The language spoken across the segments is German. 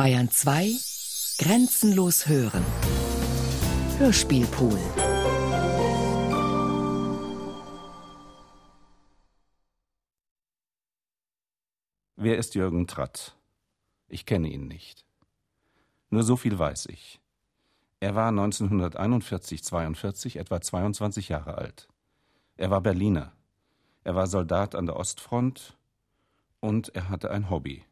Bayern 2 Grenzenlos hören. Hörspielpool. Wer ist Jürgen Tratt? Ich kenne ihn nicht. Nur so viel weiß ich. Er war 1941-42 etwa 22 Jahre alt. Er war Berliner. Er war Soldat an der Ostfront und er hatte ein Hobby.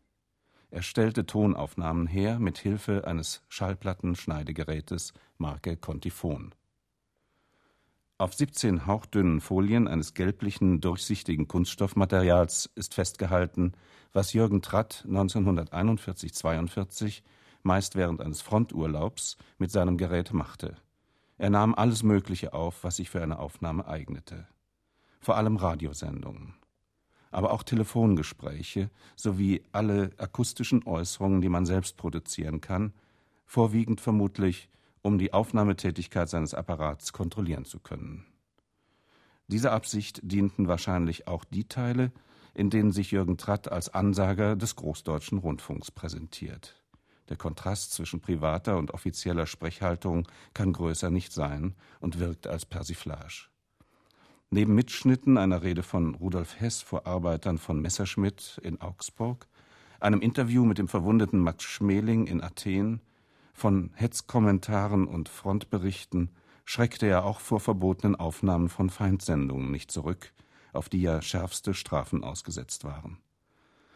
Er stellte Tonaufnahmen her mit Hilfe eines Schallplattenschneidegerätes Marke Contifon. Auf 17 hauchdünnen Folien eines gelblichen, durchsichtigen Kunststoffmaterials ist festgehalten, was Jürgen Tratt 1941-42 meist während eines Fronturlaubs mit seinem Gerät machte. Er nahm alles Mögliche auf, was sich für eine Aufnahme eignete. Vor allem Radiosendungen aber auch Telefongespräche sowie alle akustischen Äußerungen, die man selbst produzieren kann, vorwiegend vermutlich, um die Aufnahmetätigkeit seines Apparats kontrollieren zu können. Dieser Absicht dienten wahrscheinlich auch die Teile, in denen sich Jürgen Tratt als Ansager des Großdeutschen Rundfunks präsentiert. Der Kontrast zwischen privater und offizieller Sprechhaltung kann größer nicht sein und wirkt als Persiflage. Neben Mitschnitten einer Rede von Rudolf Hess vor Arbeitern von Messerschmitt in Augsburg, einem Interview mit dem verwundeten Max Schmeling in Athen, von Hetzkommentaren und Frontberichten schreckte er auch vor verbotenen Aufnahmen von Feindsendungen nicht zurück, auf die ja schärfste Strafen ausgesetzt waren.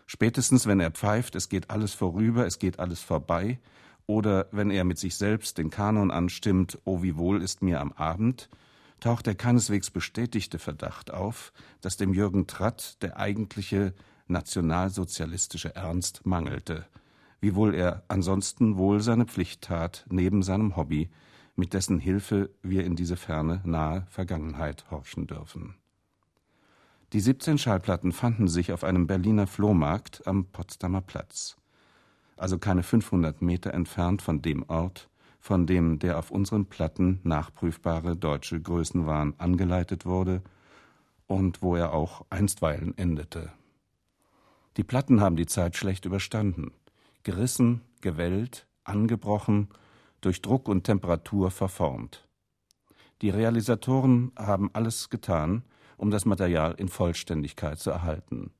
Spätestens wenn er pfeift, es geht alles vorüber, es geht alles vorbei, oder wenn er mit sich selbst den Kanon anstimmt, O wie wohl ist mir am Abend, taucht der keineswegs bestätigte Verdacht auf, dass dem Jürgen Tratt der eigentliche nationalsozialistische Ernst mangelte, wiewohl er ansonsten wohl seine Pflicht tat, neben seinem Hobby, mit dessen Hilfe wir in diese ferne, nahe Vergangenheit horchen dürfen. Die 17 Schallplatten fanden sich auf einem Berliner Flohmarkt am Potsdamer Platz, also keine 500 Meter entfernt von dem Ort, von dem der auf unseren Platten nachprüfbare deutsche Größenwahn angeleitet wurde und wo er auch einstweilen endete. Die Platten haben die Zeit schlecht überstanden, gerissen, gewellt, angebrochen, durch Druck und Temperatur verformt. Die Realisatoren haben alles getan, um das Material in Vollständigkeit zu erhalten.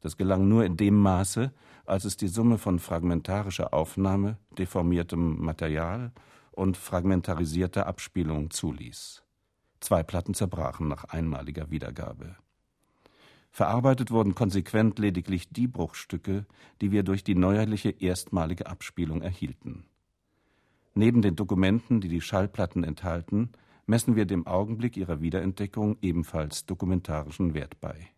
Das gelang nur in dem Maße, als es die Summe von fragmentarischer Aufnahme, deformiertem Material und fragmentarisierter Abspielung zuließ. Zwei Platten zerbrachen nach einmaliger Wiedergabe. Verarbeitet wurden konsequent lediglich die Bruchstücke, die wir durch die neuerliche erstmalige Abspielung erhielten. Neben den Dokumenten, die die Schallplatten enthalten, messen wir dem Augenblick ihrer Wiederentdeckung ebenfalls dokumentarischen Wert bei.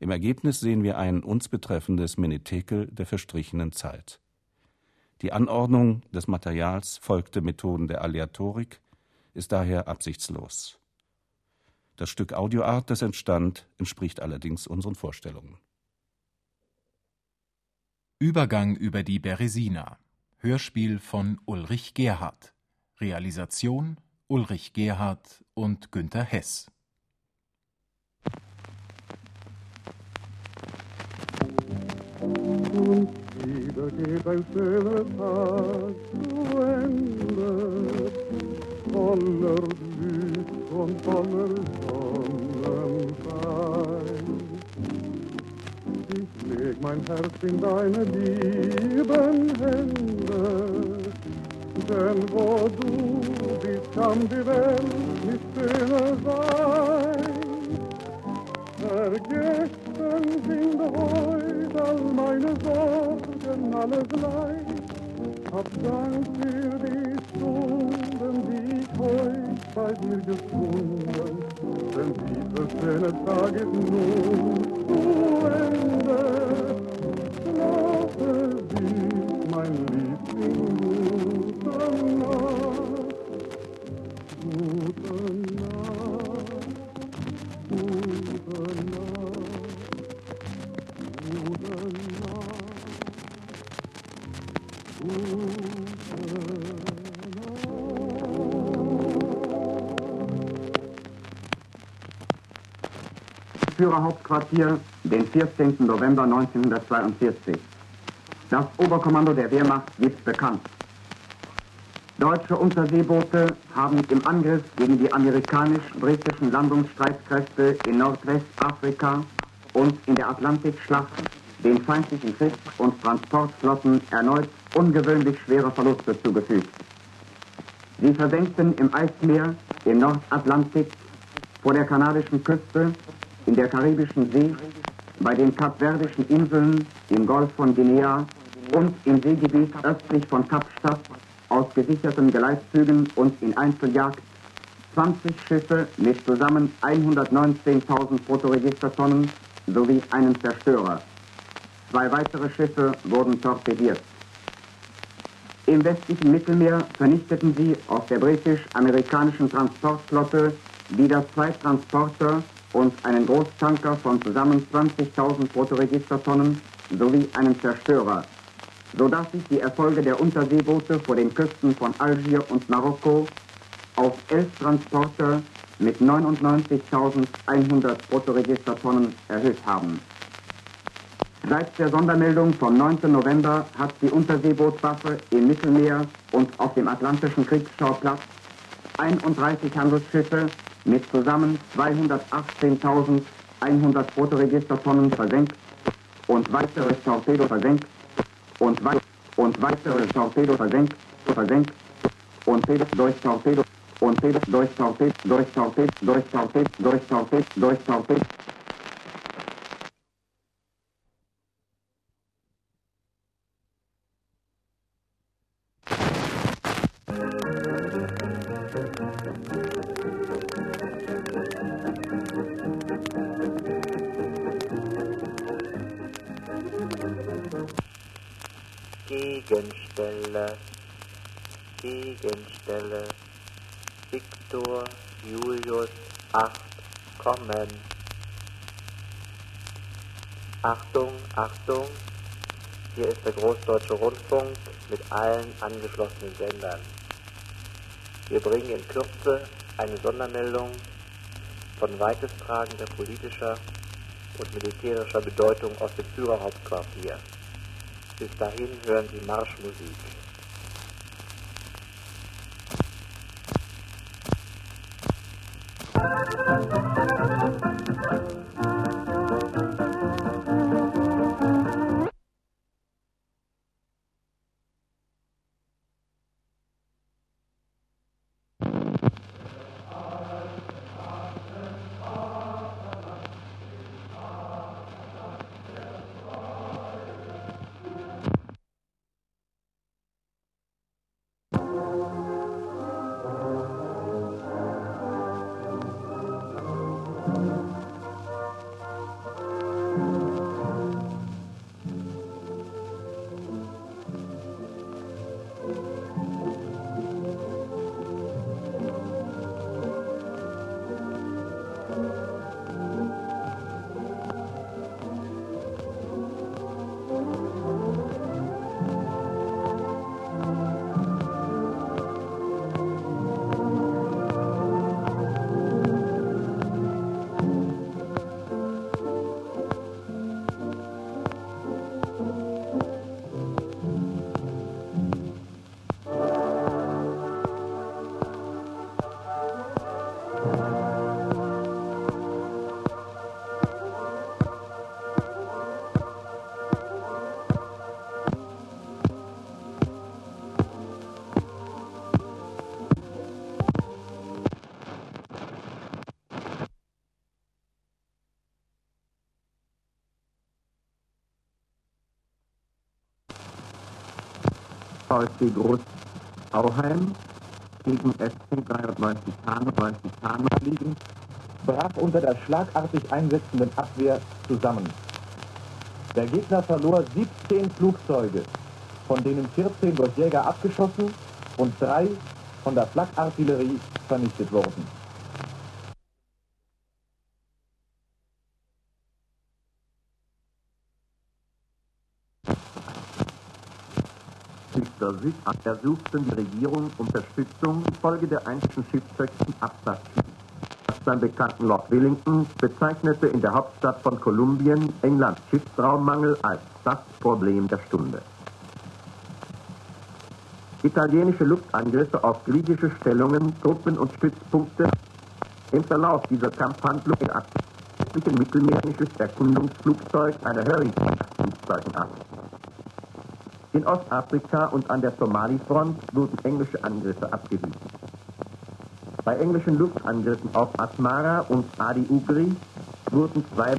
Im Ergebnis sehen wir ein uns betreffendes Menetekel der verstrichenen Zeit. Die Anordnung des Materials folgte Methoden der Aleatorik, ist daher absichtslos. Das Stück Audioart, das entstand, entspricht allerdings unseren Vorstellungen. Übergang über die Beresina. Hörspiel von Ulrich Gerhardt. Realisation Ulrich Gerhardt und Günter Hess. Geht ein schöner Tag zu Ende, voller Glück und voller Sonnenschein. Ich leg mein Herz in deine lieben Hände, denn wo du bist, kann die Welt nicht schöner sein. Vergessen sind heute all meine Sorgen, alles Leid. Hab Dank für die Stunden, die ich heute bei dir gefunden. Denn dieser schöne Tag ist nun zu Ende. Schlafe süß, mein Liebling, gute Nacht. Führerhauptquartier, den 14. November 1942. Das Oberkommando der Wehrmacht gibt bekannt. Deutsche Unterseeboote haben im Angriff gegen die amerikanisch-britischen Landungsstreitkräfte in Nordwestafrika und in der Atlantikschlacht den feindlichen Kriegs- und Transportflotten erneut ungewöhnlich schwere Verluste zugefügt. Sie versenkten im Eismeer, im Nordatlantik, vor der kanadischen Küste, in der Karibischen See, bei den Kapverdischen Inseln, im Golf von Guinea und im Seegebiet östlich von Kapstadt aus gesicherten Geleitzügen und in Einzeljagd 20 Schiffe mit zusammen 119.000 Fotoregistertonnen sowie einen Zerstörer. Zwei weitere Schiffe wurden torpediert. Im westlichen Mittelmeer vernichteten sie aus der britisch-amerikanischen Transportflotte wieder zwei Transporter und einen Großtanker von zusammen 20.000 Fotoregistertonnen sowie einen Zerstörer, sodass sich die Erfolge der Unterseeboote vor den Küsten von Algier und Marokko auf elf Transporter mit 99.100 Fotoregistertonnen erhöht haben. Seit der Sondermeldung vom 9. November hat die Unterseebootwaffe im Mittelmeer und auf dem Atlantischen Kriegsschauplatz 31 Handelsschiffe mit zusammen 218.100 Fotoregistertonnen versenkt und weitere Torpedo versenkt und, wei und weitere Torpedo versenkt, versenkt und durch Torpedo und durch Torpedo, durch Torpedo, durch Torpedo, durch Torpedo, durch Torpedo. Gegenstelle, Großdeutsche Rundfunk mit allen angeschlossenen Sendern. Wir bringen in Kürze eine Sondermeldung von weitestragender politischer und militärischer Bedeutung aus dem Führerhauptquartier. Bis dahin hören Sie Marschmusik. VfB Groß Auheim gegen SC 93 Hanau, 90 Hanau liegen, brach unter der schlagartig einsetzenden Abwehr zusammen. Der Gegner verlor 17 Flugzeuge, von denen 14 durch Jäger abgeschossen und drei von der Flakartillerie vernichtet wurden. Süd ersuchten die Regierung Unterstützung infolge der einstigen Schiffshöchsten Absatzschiff. Beim bekannten Lord Wellington bezeichnete in der Hauptstadt von Kolumbien Englands Schiffsraummangel als das Problem der Stunde. Italienische Luftangriffe auf griechische Stellungen, Truppen und Stützpunkte im Verlauf dieser Kampfhandlung in östlichen mittelmeerisches Erkundungsflugzeug einer Hurricane-Flugzeugen ab. In Ostafrika und an der Somalifront wurden englische Angriffe abgewiesen. Bei englischen Luftangriffen auf Asmara und Adi Ugri wurden zwei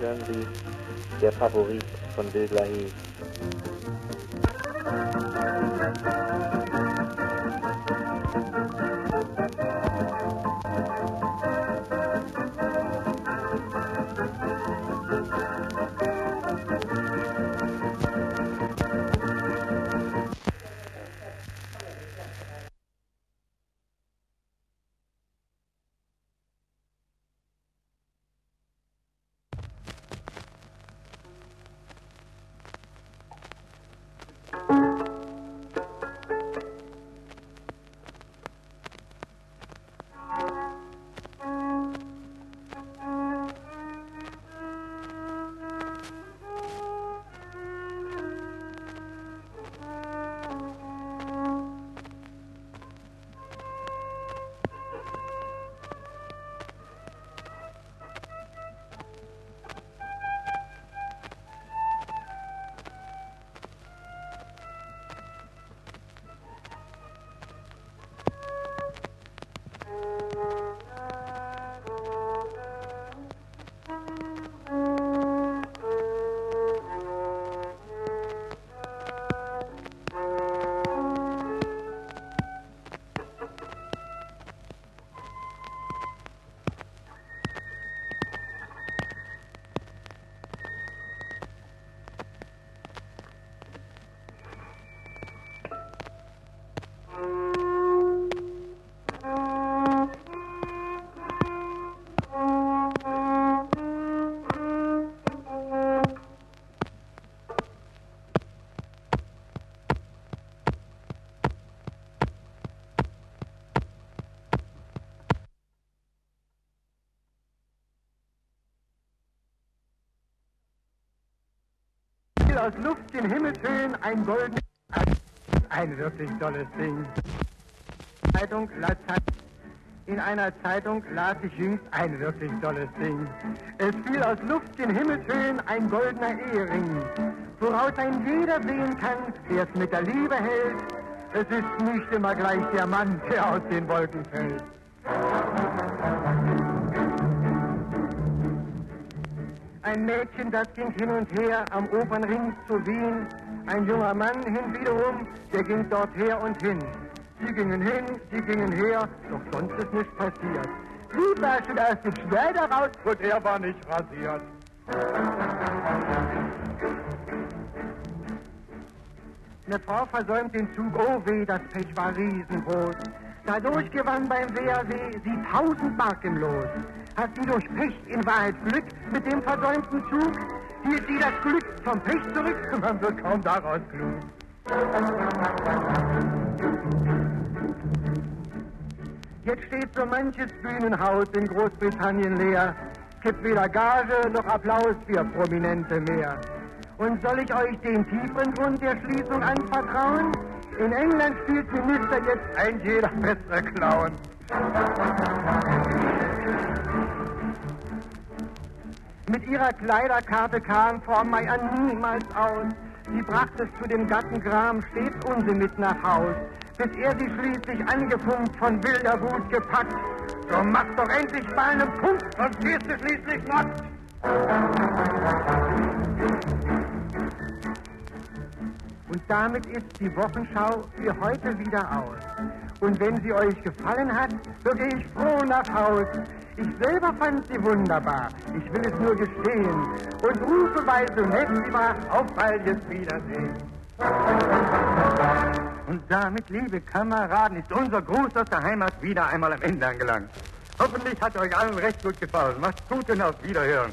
hören Sie Der Favorit von Bill Glahe. aus Luft in Himmelshöhen ein goldenes ein wirklich tolles Ding. Zeitung in einer Zeitung las ich jüngst ein wirklich tolles Ding. Es fiel aus Luft in Himmelshöhen ein goldener Ehering, woraus ein jeder sehen kann, der es mit der Liebe hält. Es ist nicht immer gleich der Mann, der aus den Wolken fällt. Ein Mädchen, das ging hin und her am Opernring zu Wien. Ein junger Mann hinwiederum, der ging dort her und hin. Sie gingen hin, sie gingen her, doch sonst ist nichts passiert. Sie war schon aus dem Schneider raus und er war nicht rasiert. Eine Frau versäumt den Zug, oh weh, das Pech war riesengroß. Dadurch gewann beim WAW sie tausend Mark im Los. Hat sie durch Pech in Wahrheit Glück mit dem versäumten Zug? Hielt sie das Glück vom Pech zurück? Man wird kaum daraus klug. Jetzt steht so manches Bühnenhaus in Großbritannien leer. Gibt weder Gage noch Applaus für Prominente mehr. Und soll ich euch den tieferen Grund der Schließung anvertrauen? In England spielt Minister jetzt ein jeder bessere Clown. Mit ihrer Kleiderkarte kam Frau Meier niemals aus. Sie brachte es zu dem Gattengram stets Unsinn mit nach Haus, bis er sie schließlich angefunkt von wilder Wut gepackt. So mach doch endlich mal einen Punkt, sonst wirst du schließlich nackt. Und damit ist die Wochenschau für heute wieder aus. Und wenn sie euch gefallen hat, so gehe ich froh nach Haus. Ich selber fand sie wunderbar. Ich will es nur gestehen. Und rufe, weil so nett sie war, auf baldes Wiedersehen. Und damit, liebe Kameraden, ist unser Gruß aus der Heimat wieder einmal am Ende angelangt. Hoffentlich hat euch allen recht gut gefallen. Macht's gut und auf Wiederhören.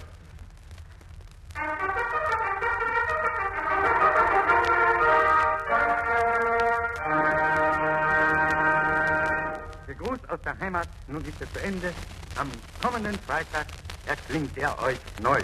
Der Gruß aus der Heimat, nun ist er zu Ende. Am kommenden Freitag erklingt er euch neu.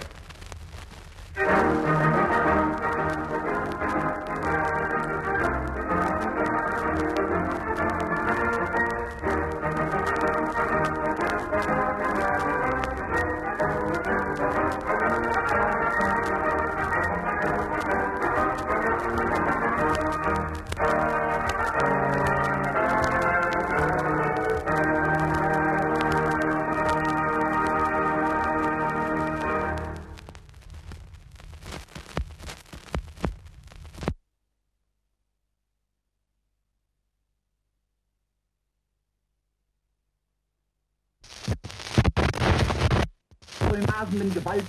Rasenden Gewalt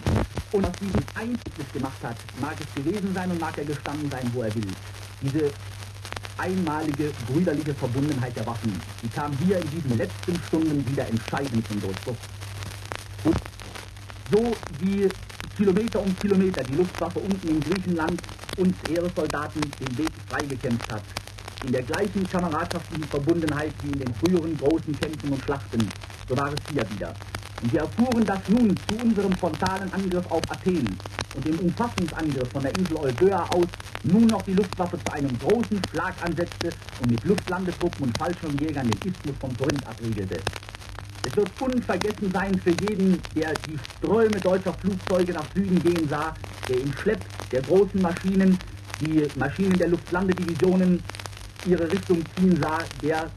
und aus diesem Einzig gemacht hat, mag es gewesen sein und mag er gestanden sein, wo er will. Diese einmalige brüderliche Verbundenheit der Waffen, die kam hier in diesen letzten Stunden wieder entscheidend zum Durchbruch. Und so wie Kilometer um Kilometer die Luftwaffe unten in Griechenland uns Heeressoldaten den Weg freigekämpft hat, in der gleichen kameradschaftlichen Verbundenheit wie in den früheren großen Kämpfen und Schlachten, so war es hier wieder. Und wir erfuhren, dass nun zu unserem frontalen Angriff auf Athen und dem Umfassungsangriff von der Insel Euböa aus nun noch die Luftwaffe zu einem großen Schlag ansetzte und mit Luftlandetruppen und Fallschirmjägern den Isthmus von Korinth abriegelte. Es wird unvergessen sein für jeden, der die Ströme deutscher Flugzeuge nach Süden gehen sah, der im Schlepp der großen Maschinen, die Maschinen der Luftlandedivisionen ihre Richtung ziehen sah, der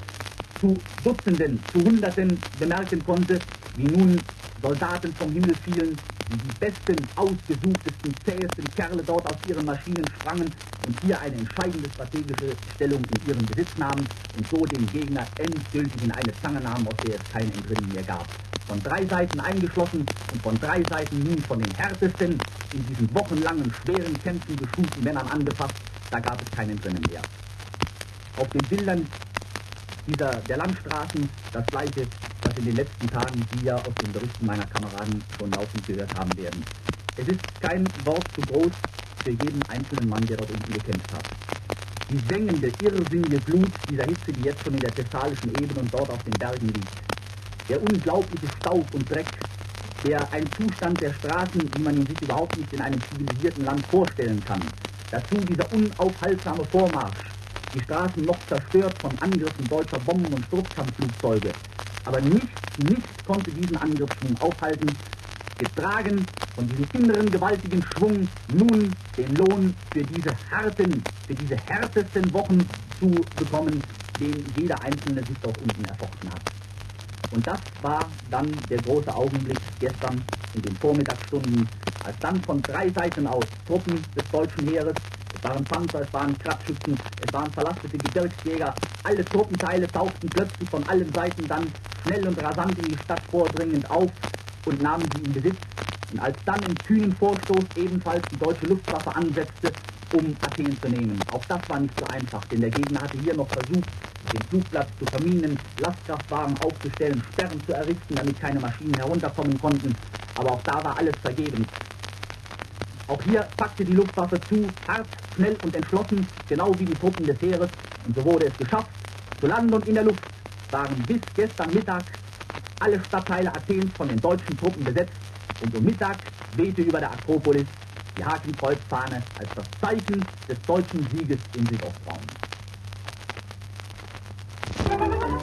zu Dutzenden, zu Hunderten bemerken konnte, wie nun Soldaten vom Himmel fielen, wie die besten, ausgesuchtesten, zähesten Kerle dort aus ihren Maschinen sprangen und hier eine entscheidende strategische Stellung in ihren Besitz nahmen und so den Gegner endgültig in eine Zange nahmen, aus der es kein Entrinnen mehr gab. Von drei Seiten eingeschlossen und von drei Seiten nun von den härtesten, in diesen wochenlangen, schweren Kämpfen geschulten Männern angefasst, da gab es kein Entrinnen mehr. Auf den Bildern dieser, der Landstraßen das gleiche das in den letzten Tagen Sie ja aus den Berichten meiner Kameraden schon laufend gehört haben werden. Es ist kein Wort zu groß für jeden einzelnen Mann, der dort unten gekämpft hat. Die sengende, irrsinnige Glut dieser Hitze, die jetzt schon in der thessalischen Ebene und dort auf den Bergen liegt. Der unglaubliche Staub und Dreck, der ein Zustand der Straßen, wie man ihn sich überhaupt nicht in einem zivilisierten Land vorstellen kann. Dazu dieser unaufhaltsame Vormarsch, die Straßen noch zerstört von Angriffen deutscher Bomben- und Sturzkampfflugzeuge, aber nichts, nichts konnte diesen Angriffsschwung aufhalten, getragen von diesem inneren gewaltigen Schwung, nun den Lohn für diese harten, für diese härtesten Wochen zu bekommen, den jeder Einzelne sich dort unten erfochten hat. Und das war dann der große Augenblick gestern in den Vormittagsstunden, als dann von drei Seiten aus Truppen des deutschen Heeres es waren Panzer, es waren Kraftschützen, es waren verlastete Gebirgsjäger. Alle Truppenteile tauchten plötzlich von allen Seiten dann schnell und rasant in die Stadt vordringend auf und nahmen sie in Besitz. Und als dann im kühnen Vorstoß ebenfalls die deutsche Luftwaffe ansetzte, um Athen zu nehmen. Auch das war nicht so einfach, denn der Gegner hatte hier noch versucht, den Flugplatz zu verminen, Lastkraftwagen aufzustellen, Sperren zu errichten, damit keine Maschinen herunterkommen konnten. Aber auch da war alles vergebens. Auch hier packte die Luftwaffe zu, hart, schnell und entschlossen, genau wie die Truppen des Heeres, und so wurde es geschafft. Zu Land und in der Luft waren bis gestern Mittag alle Stadtteile Athens von den deutschen Truppen besetzt und um Mittag wehte über der Akropolis die Hakenkreuzfahne als das Zeichen des deutschen Sieges in Südostraum. Musik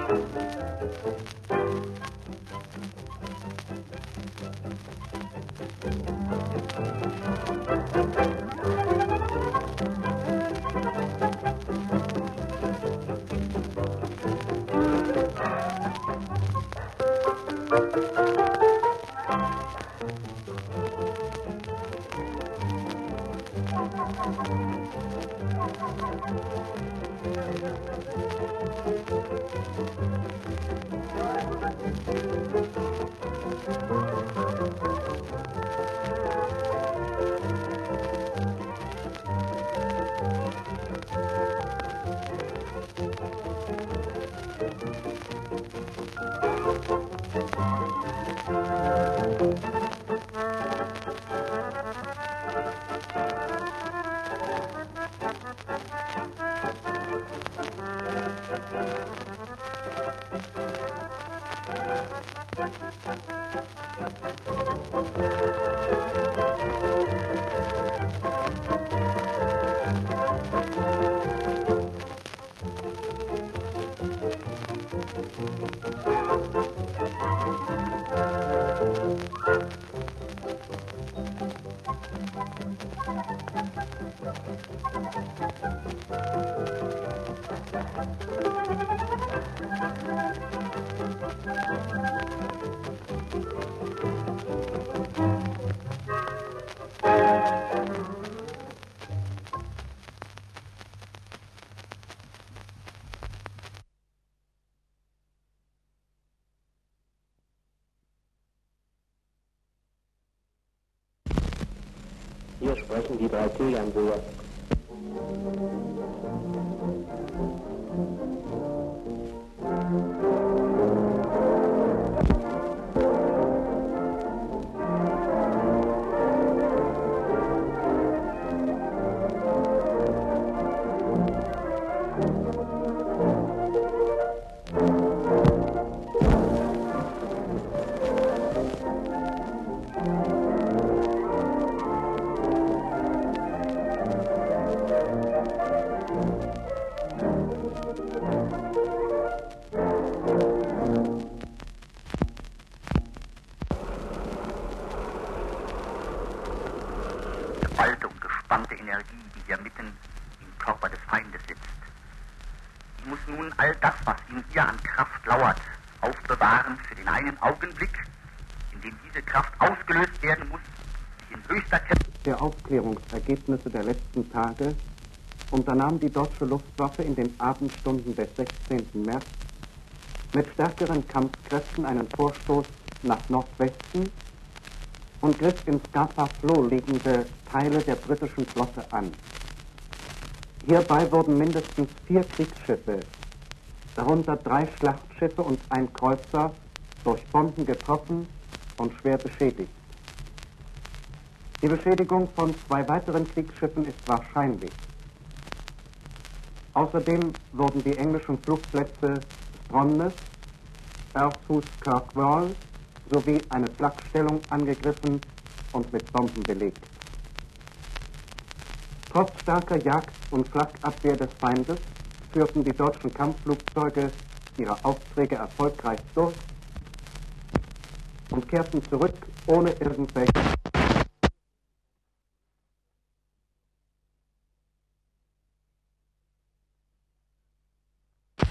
sprechen die drei Kilian-Brüder. Geballte und gespannte Energie, die hier mitten im Körper des Feindes sitzt. Sie muss nun all das, was in ihr an Kraft lauert, aufbewahren für den einen Augenblick, in dem diese Kraft ausgelöst werden muss, sich in höchster Kenntnis der Aufklärungsergebnisse der letzten Tage unternahm die deutsche Luftwaffe in den Abendstunden des 16. März mit stärkeren Kampfkräften einen Vorstoß nach Nordwesten und griff in Scapa Flow liegende Teile der britischen Flotte an. Hierbei wurden mindestens vier Kriegsschiffe, darunter drei Schlachtschiffe und ein Kreuzer, durch Bomben getroffen und schwer beschädigt. Die Beschädigung von zwei weiteren Kriegsschiffen ist wahrscheinlich. Außerdem wurden die englischen Flugplätze Stromness, Earthus Kirkwall sowie eine Flakstellung angegriffen und mit Bomben belegt. Trotz starker Jagd- und Flakabwehr des Feindes führten die deutschen Kampfflugzeuge ihre Aufträge erfolgreich durch und kehrten zurück ohne irgendwelche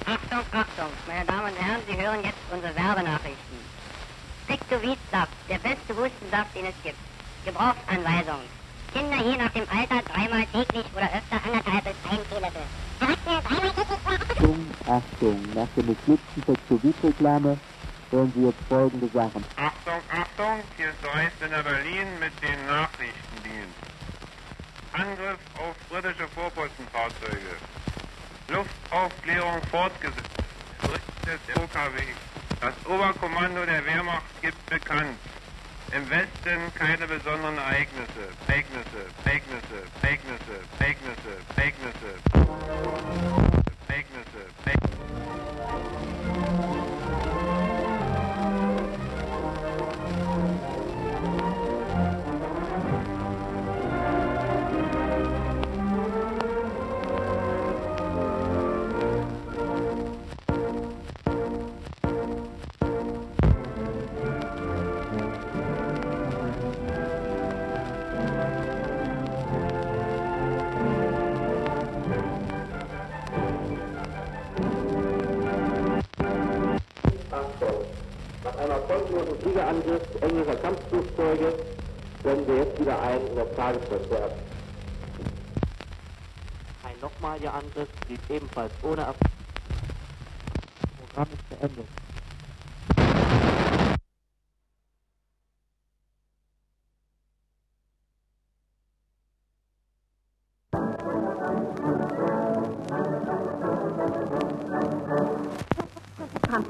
Achtung, Achtung, meine Damen und Herren, Sie hören jetzt unsere Werbenachrichten. Piktovidsaft, der beste Hustensaft, den es gibt. Gebrauchsanweisung. Kinder je nach dem Alter dreimal täglich oder öfter anderthalb bis ein Teelöffel. Achtung, Achtung, nach der missglückten Pexovit-Reklame hören Sie jetzt folgende Sachen. Achtung, Achtung, hier ist der Reichssender Berlin mit dem Nachrichtendienst. Angriff auf britische Vorpostenfahrzeuge. Luftaufklärung fortgesetzt. Berichtet der OKW. Das Oberkommando der Wehrmacht gibt bekannt. Im Westen keine besonderen Ereignisse. Ereignisse, Ereignisse, Ereignisse, Ereignisse, Ereignisse. In das Tagesverkehr. Ein nochmaliger Angriff blieb ebenfalls ohne Erfolg. Das Programm ist beendet.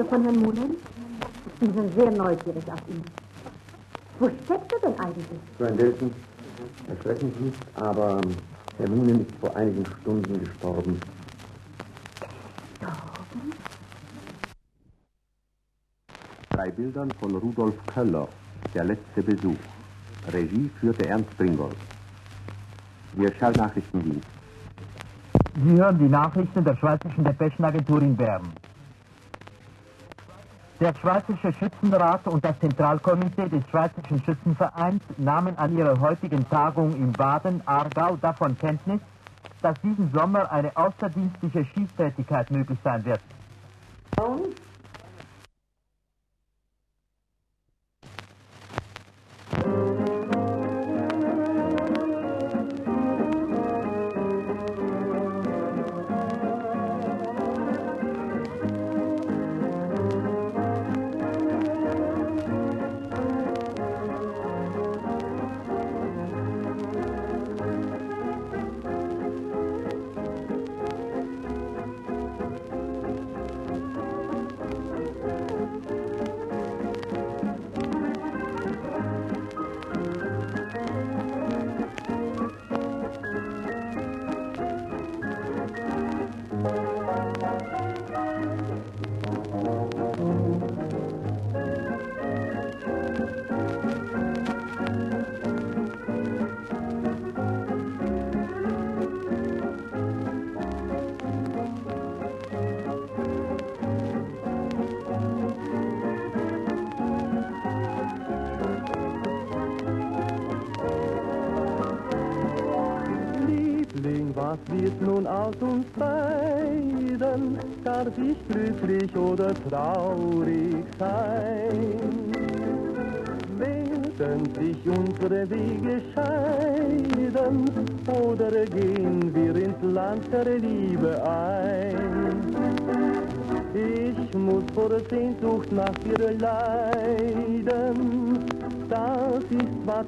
Von Herrn Mullen? Sie sind sehr neugierig auf ihn. Wo steckt er denn eigentlich? Dilton, erschrecken Sie nicht, aber Herr Moonen ist vor einigen Stunden gestorben. Gestorben? Drei Bildern von Rudolf Köller, der letzte Besuch. Regie führte Ernst Bringolf. Wir Schallnachrichtendienst. Sie hören die Nachrichten der Schweizerischen Depeschenagentur in Bern. Der Schweizerische Schützenrat und das Zentralkomitee des Schweizerischen Schützenvereins nahmen an ihrer heutigen Tagung in Baden, Aargau davon Kenntnis, dass diesen Sommer eine außerdienstliche Schießtätigkeit möglich sein wird. Liebling,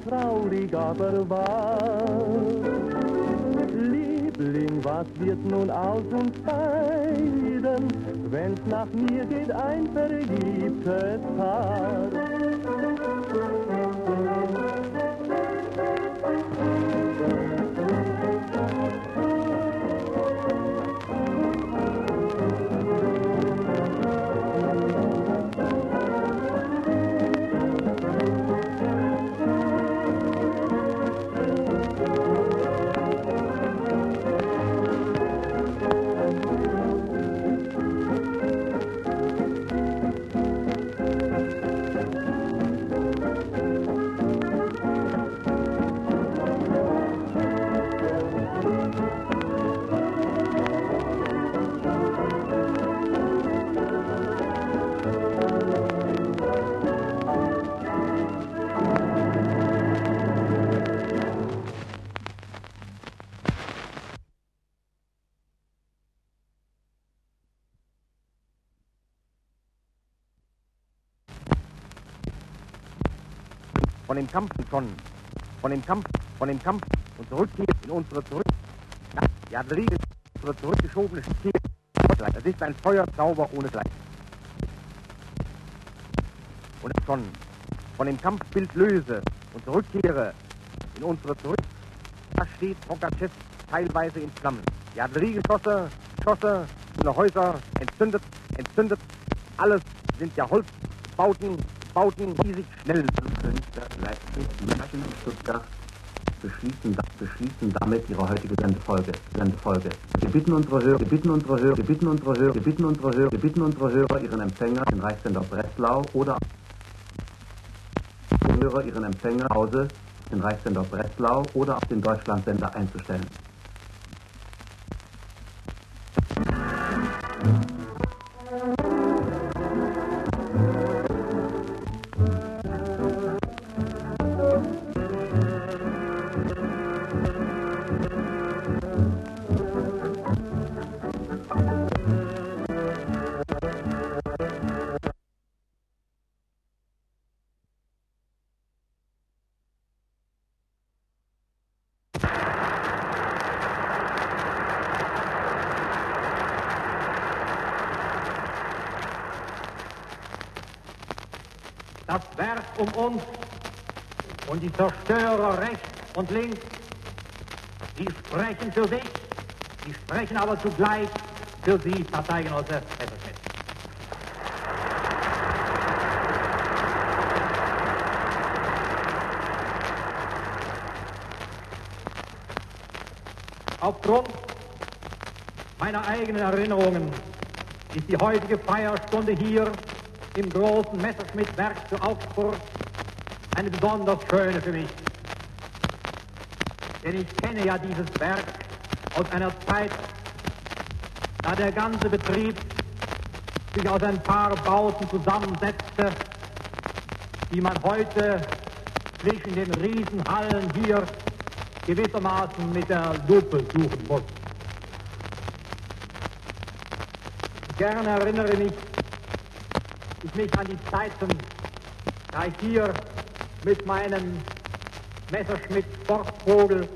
zwar traurig, aber wahr. Liebling, was wird nun aus uns beiden, wenn's nach mir geht, ein verliebtes Paar? Von dem Kampf schon, von dem Kampf, von dem Kampf und zurückkehren in unsere zurück, ja, die Artillerie ist unsere zurückgeschobene Ziel. Es ist ein Feuerzauber ohne Gleich. Und schon von dem Kampfbild löse und zurückkehre in unsere zurück, da steht Rogachev teilweise in Flammen. Die Artilleriegeschosse, Schosse, unsere Häuser entzündet, entzündet. Alles sind ja Holzbauten, Bauten, die sich schnell München und Stuttgart beschließen, beschließen damit ihre heutige Sendefolge. Sendefolge. Wir bitten unsere Hörer, wir bitten unsere Hörer, wir bitten unsere Hörer, wir bitten unsere Hörer, wir bitten unsere Hörer, ihren Empfänger, den Reichssender Breslau oder Hörer, ihren Empfänger, Hause, den Reichssender Breslau oder auf den Deutschlandsender einzustellen. Zerstörer rechts und links. Sie sprechen für sich, sie sprechen aber zugleich für Sie, Parteigenosse Messerschmidt. Aufgrund meiner eigenen Erinnerungen ist die heutige Feierstunde hier im großen Messerschmitt-Werk zu Augsburg eine besonders schöne für mich. Denn ich kenne ja dieses Werk aus einer Zeit, da der ganze Betrieb sich aus ein paar Bauten zusammensetzte, die man heute zwischen den Riesenhallen hier gewissermaßen mit der Lupe suchen muss. Gerne erinnere mich, ich mich an die Zeiten, da ich hier mit meinem Messerschmitt Sportvogel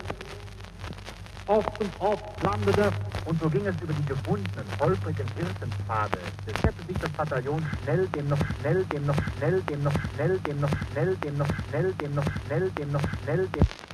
oft und oft landete. Und so ging es über die gewundenen, holprigen Hirtenpfade. Schleppte sich das Bataillon schnell, dem noch schnell, dem noch schnell, dem noch schnell, dem noch schnell, dem noch schnell, dem noch schnell, dem noch schnell, dem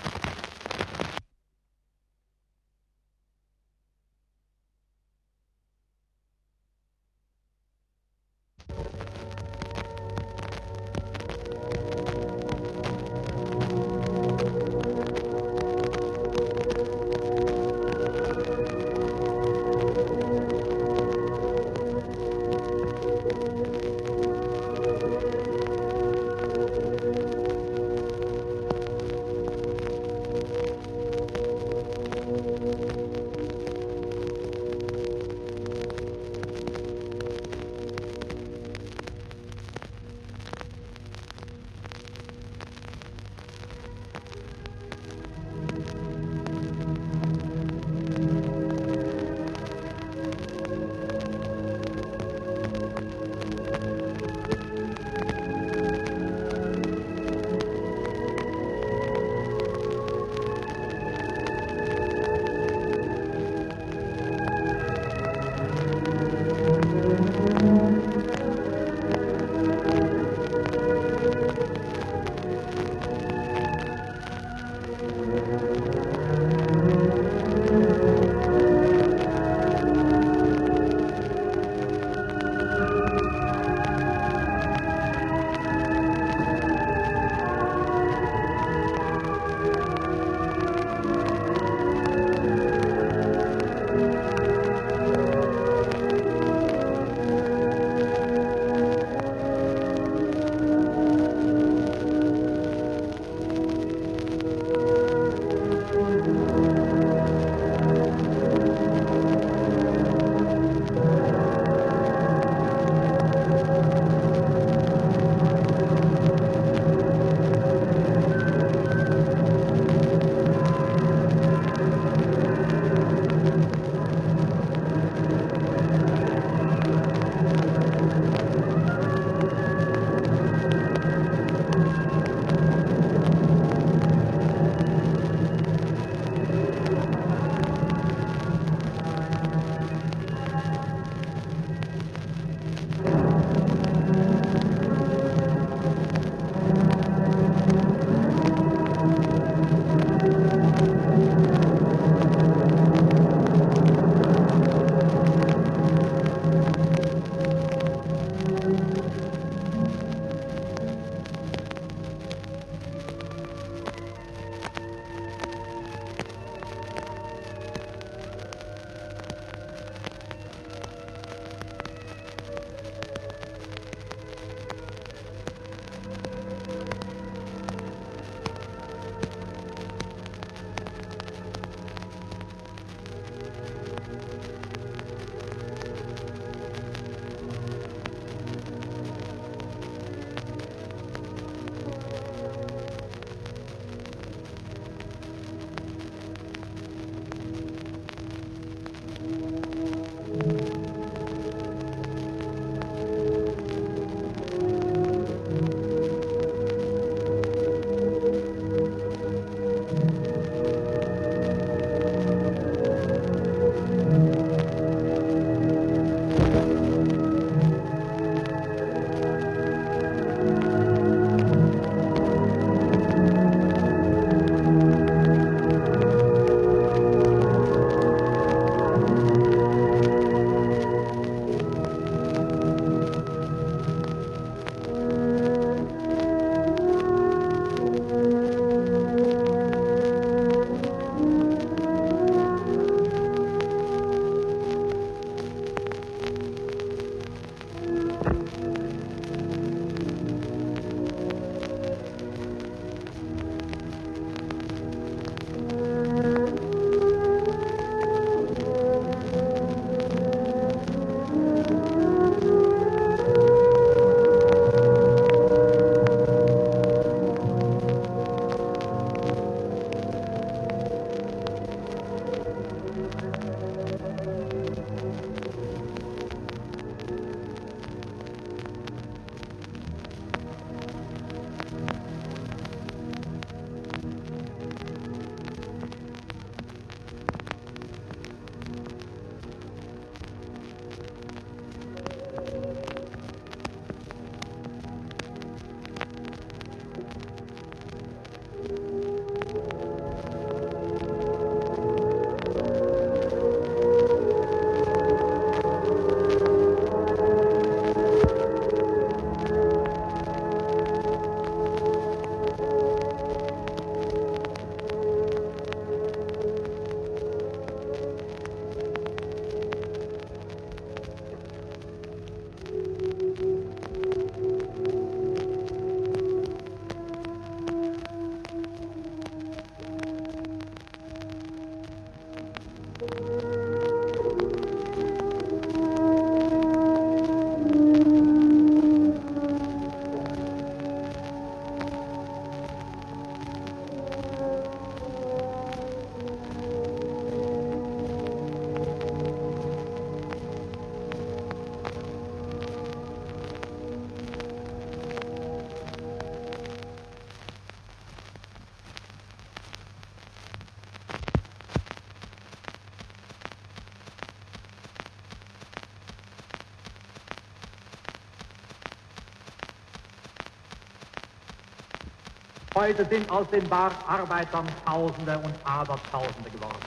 Heute sind aus den Bergarbeitern Tausende und Abertausende geworden.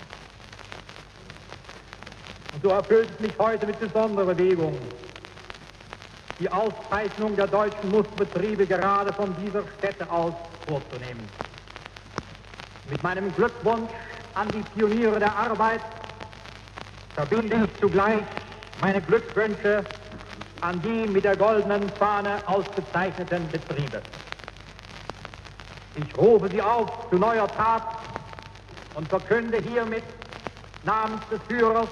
Und so erfüllt es mich heute mit besonderer Bewegung, die Auszeichnung der deutschen Musterbetriebe gerade von dieser Stätte aus vorzunehmen. Mit meinem Glückwunsch an die Pioniere der Arbeit verbinde ich zugleich meine Glückwünsche an die mit der goldenen Fahne ausgezeichneten Betriebe. Rufe Sie auf zu neuer Tat und verkünde hiermit namens des Führers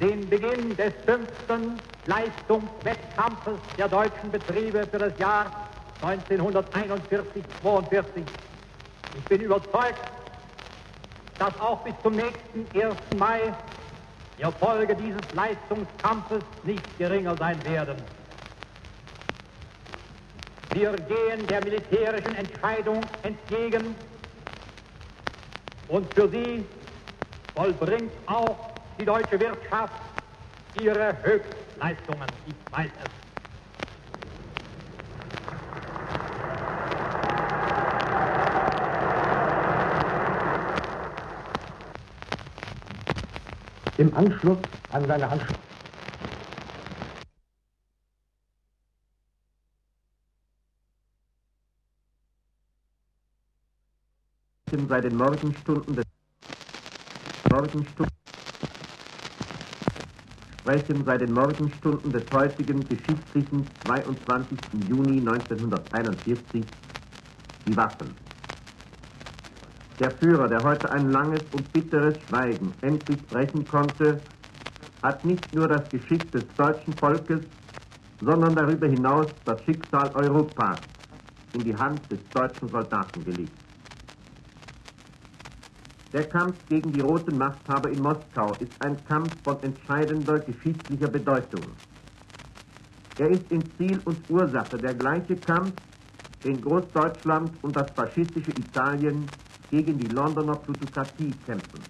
den Beginn des fünften Leistungswettkampfes der deutschen Betriebe für das Jahr 1941-42. Ich bin überzeugt, dass auch bis zum nächsten 1. Mai die Erfolge dieses Leistungskampfes nicht geringer sein werden. Wir gehen der militärischen Entscheidung entgegen und für sie vollbringt auch die deutsche Wirtschaft ihre Höchstleistungen. Ich weiß es. Im Anschluss an seine Handschrift seit den Morgenstunden des Morgenstunden sprechen seit den Morgenstunden des heutigen geschichtlichen 22. Juni 1941 die Waffen. Der Führer, der heute ein langes und bitteres Schweigen endlich brechen konnte, hat nicht nur das Geschick des deutschen Volkes, sondern darüber hinaus das Schicksal Europas in die Hand des deutschen Soldaten gelegt. Der Kampf gegen die roten Machthaber in Moskau ist ein Kampf von entscheidender geschichtlicher Bedeutung. Er ist in Ziel und Ursache der gleiche Kampf, den Großdeutschland und das faschistische Italien gegen die Londoner Plutokratie kämpfen.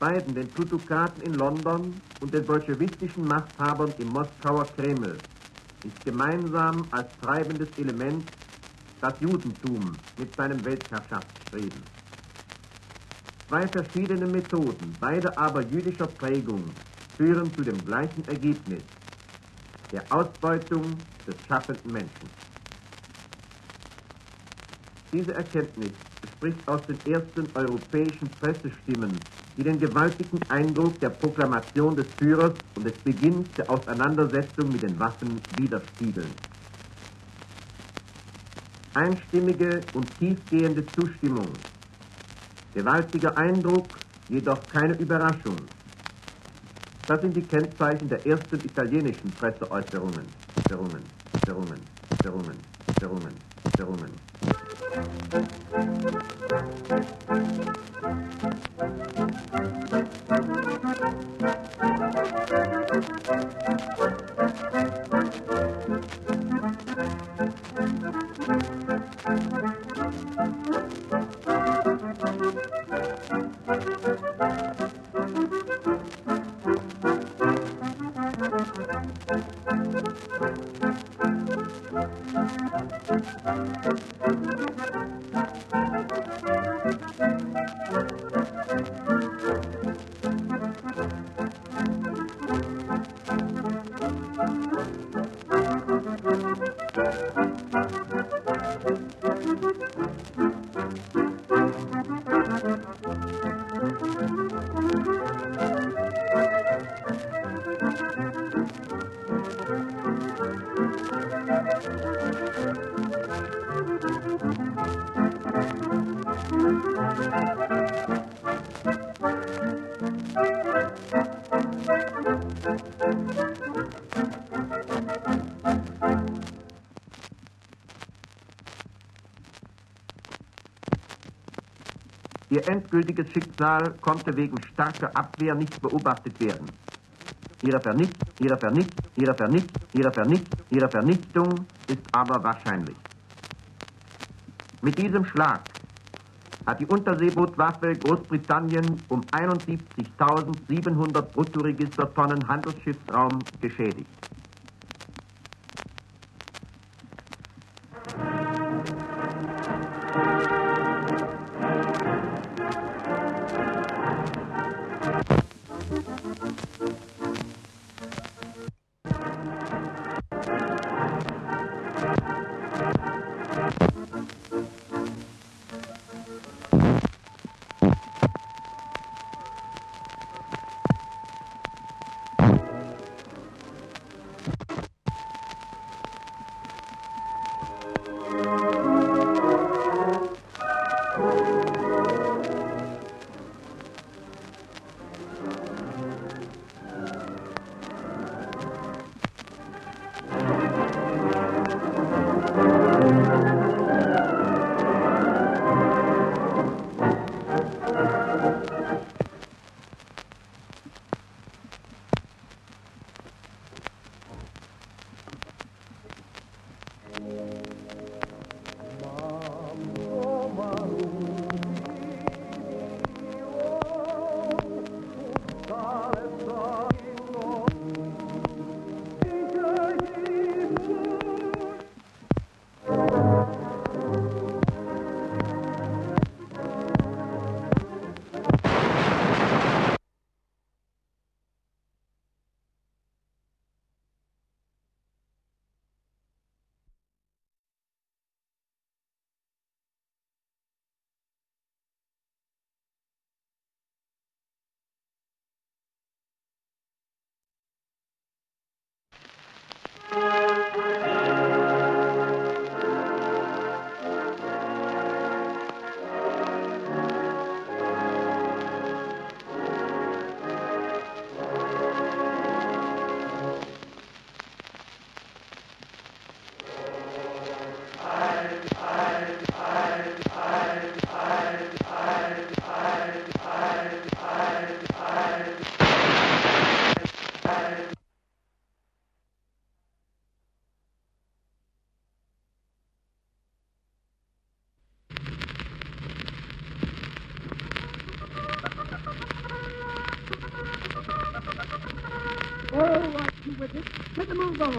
Beiden, den Plutokraten in London und den bolschewistischen Machthabern im Moskauer Kreml, ist gemeinsam als treibendes Element das Judentum mit seinem Weltherrschaftsstreben. Zwei verschiedene Methoden, beide aber jüdischer Prägung, führen zu dem gleichen Ergebnis, der Ausbeutung des schaffenden Menschen. Diese Erkenntnis spricht aus den ersten europäischen Pressestimmen, die den gewaltigen Eindruck der Proklamation des Führers und des Beginns der Auseinandersetzung mit den Waffen widerspiegeln. Einstimmige und tiefgehende Zustimmung, gewaltiger Eindruck, jedoch keine Überraschung. Das sind die Kennzeichen der ersten italienischen Presseäußerungen. Äußerungen, Äußerungen, Äußerungen, Äußerungen, Äußerungen. Ihr endgültiges Schicksal konnte wegen starker Abwehr nicht beobachtet werden. Ihre, Vernicht, ihre, Vernicht, ihre, Vernicht, ihre, Vernicht, ihre Vernichtung ist aber wahrscheinlich. Mit diesem Schlag hat die Unterseebootwaffe Großbritannien um 71.700 Bruttoregistertonnen Handelsschiffsraum geschädigt.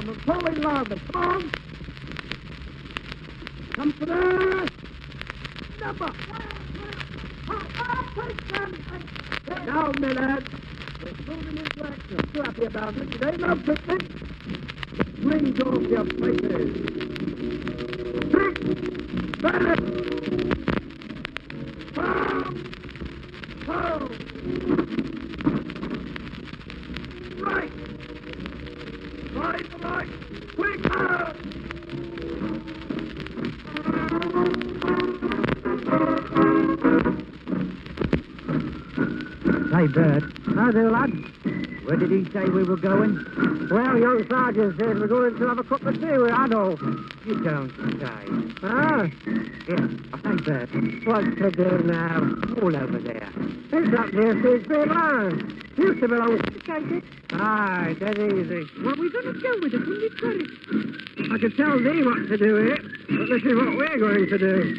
On. The forward larboard. Come on. Come to the number. Now, my lads. We're moving into action. Happy about it. Today, no picnic. Swing off your places. Six. Seven. Say we were going? Well, young sergeant said we're going to have a cup of tea with Adolf. You don't say. Ah? Yeah, I say, Bert. What's to do now? All over there. It's up near Figsby Line. Used to belong to Kankit. Aye, dead easy. What we going to do with it? Wouldn't it? I could tell thee what to do here, but this is what we're going to do.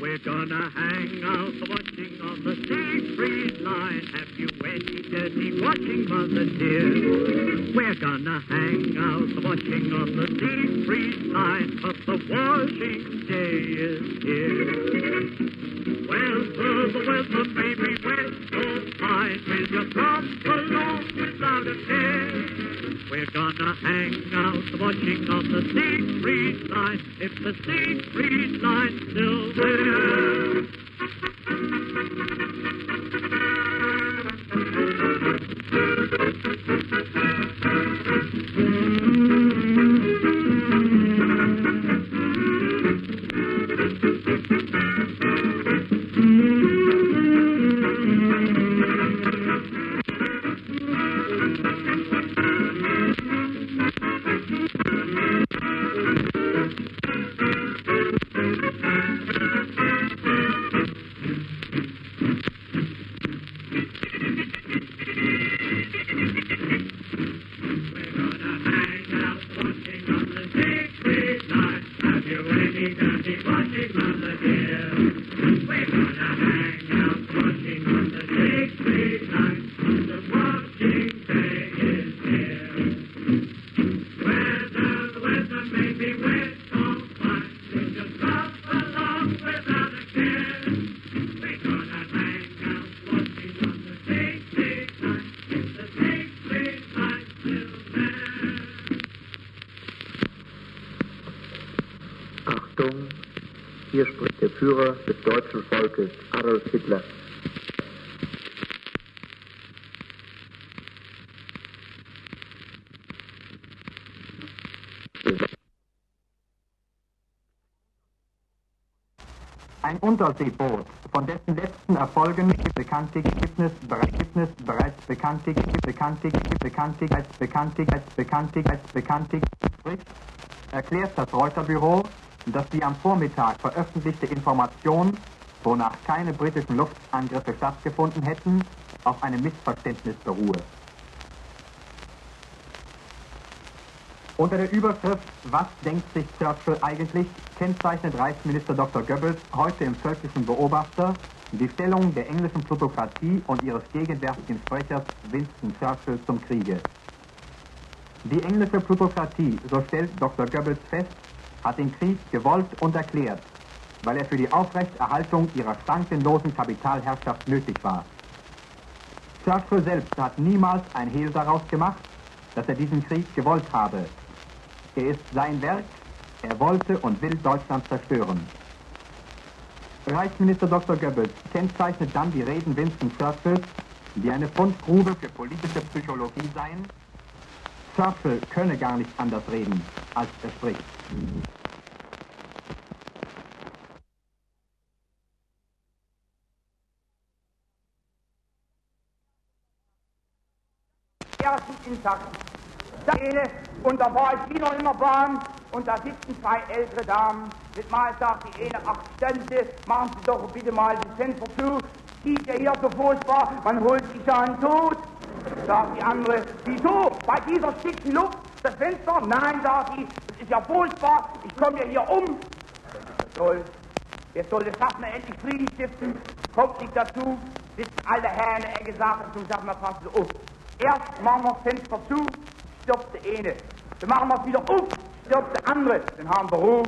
We're gonna hang out the watching on the Siegfried line. Have you any dirty watching, mother dear? We're gonna hang out the watching on the Siegfried line, but the washing day is here. Weather, the weather be wet or fine. Will you come along without a care? We're gonna hang out the watching she king of the Siegfried line. It's the Siegfried line still there. Ein Unterseeboot, von dessen letzten Erfolgen bekannte Ergebnis Ergebnis bereits bekannte bekannte bekannte als bekannte als bekannte als bekannte spricht, erklärt das Reuterbüro, dass die am Vormittag veröffentlichte Information, wonach keine britischen Luftangriffe stattgefunden hätten, auf einem Missverständnis beruhe. Unter der Überschrift Was denkt sich Churchill eigentlich? kennzeichnet Reichsminister Dr. Goebbels heute im völkischen Beobachter die Stellung der englischen Plutokratie und ihres gegenwärtigen Sprechers Winston Churchill zum Kriege. Die englische Plutokratie, so stellt Dr. Goebbels fest, hat den Krieg gewollt und erklärt, weil er für die Aufrechterhaltung ihrer schrankenlosen Kapitalherrschaft nötig war. Churchill selbst hat niemals ein Hehl daraus gemacht, dass er diesen Krieg gewollt habe. Er ist sein Werk, er wollte und will Deutschland zerstören. Reichsminister Dr. Goebbels kennzeichnet dann die Reden Winston Churchills, die eine Fundgrube für politische Psychologie seien. Churchill könne gar nicht anders reden, als er spricht. erstens intakt. Da eine, und da war ich wieder in der Bahn, und da sitzen zwei ältere Damen. Mit mal sagt die eine, ach Stände, machen Sie doch bitte mal die Fenster zu. Sieht ja hier so furchtbar, man holt sich ja einen Tod. Sagt die andere, wieso? Bei dieser stickten Luft das Fenster? Nein, sagt die, das ist ja furchtbar, ich komme ja hier um. Soll, jetzt soll der Schaffner endlich Frieden stiften, kommt nicht dazu, sitzen alle Herren in der Ecke, sagen zum Schaffner, passen Sie auf. Erst machen wir das Fenster zu, stirbt der eine. Dann machen wir es wieder auf, stirbt der andere. Dann haben wir Ruhe.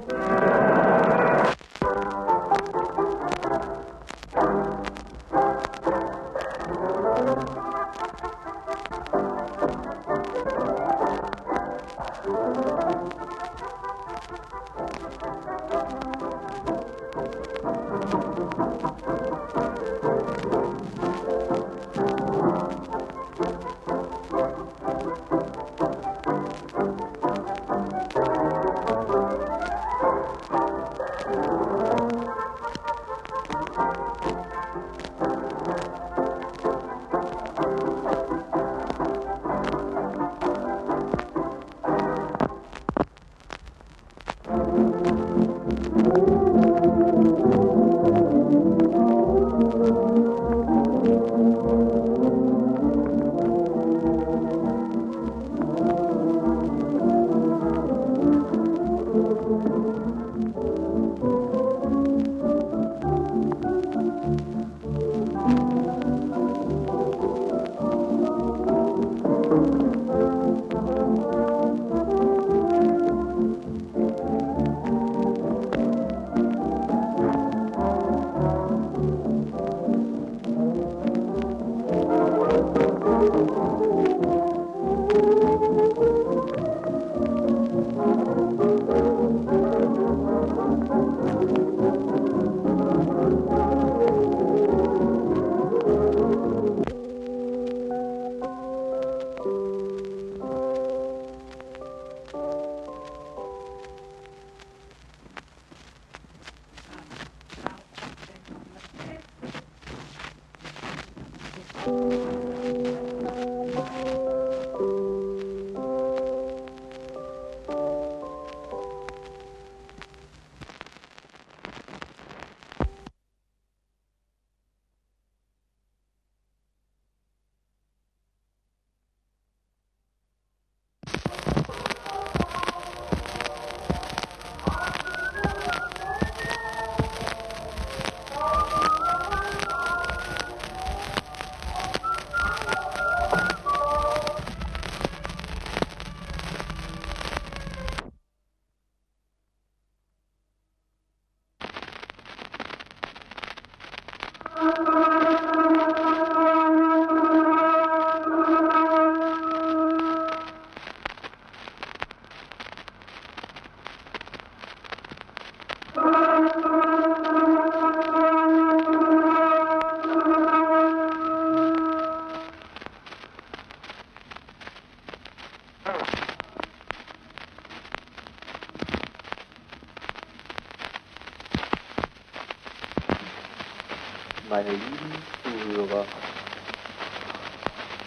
Meine lieben Zuhörer,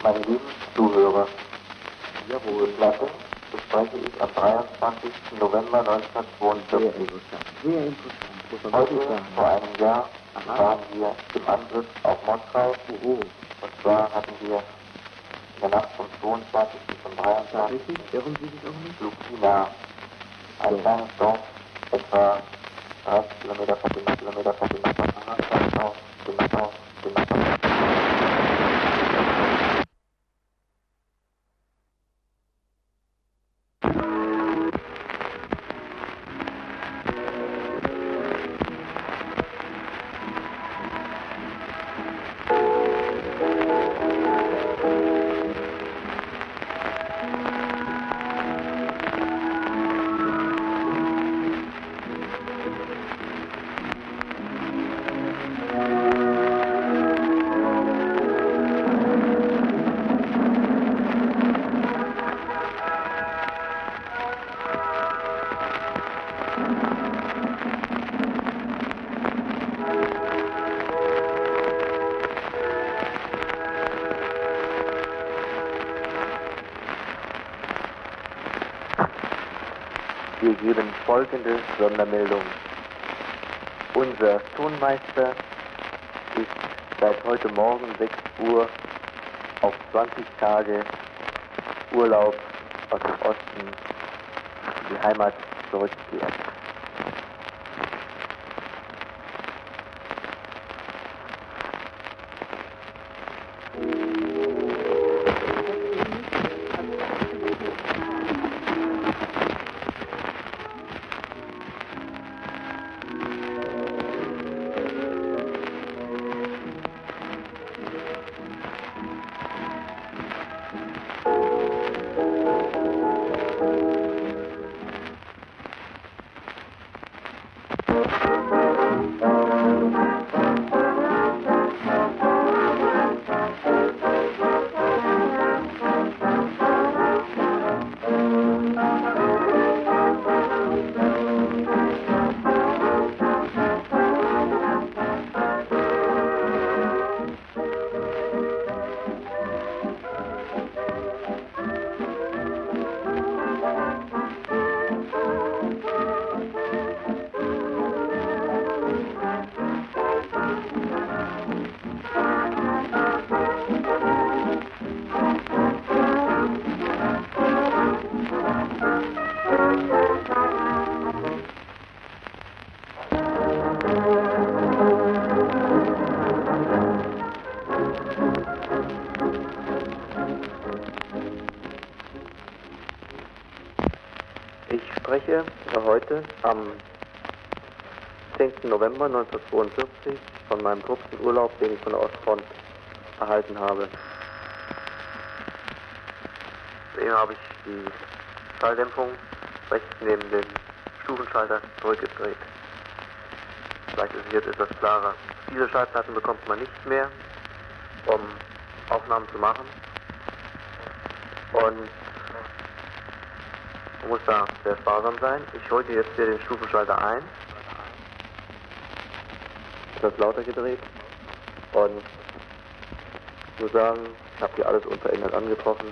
meine lieben Zuhörer, jawohl, Platte bespreche ich am 23. November 1942. Sehr interessant. Heute, vor einem Jahr, waren wir im Angriff auf Moskau. Und zwar hatten wir In der Nacht vom 22. zum 23. Irren Sie sich auch nicht? Flug China. Ein kleines Dorf, etwa 30 Kilometer von dem Kilometer von dem Nachbarn. Folgende Sondermeldung. Unser Tonmeister ist seit heute Morgen 6 Uhr auf 20 Tage Urlaub aus dem Osten in die Heimat zurückgekehrt. Am 10. November 1942 von meinem kurzen Urlaub, den ich von der Ostfront erhalten habe. Eben habe ich die Schalldämpfung rechts neben dem Stufenschalter zurückgedreht. Vielleicht ist es jetzt etwas klarer. Diese Schallplatten bekommt man nicht mehr, um Aufnahmen zu machen. Und muss da sehr sparsam sein. Ich holte jetzt hier den Stufenschalter ein. Etwas lauter gedreht. Und ich muss sagen, ich habe hier alles unverändert angetroffen.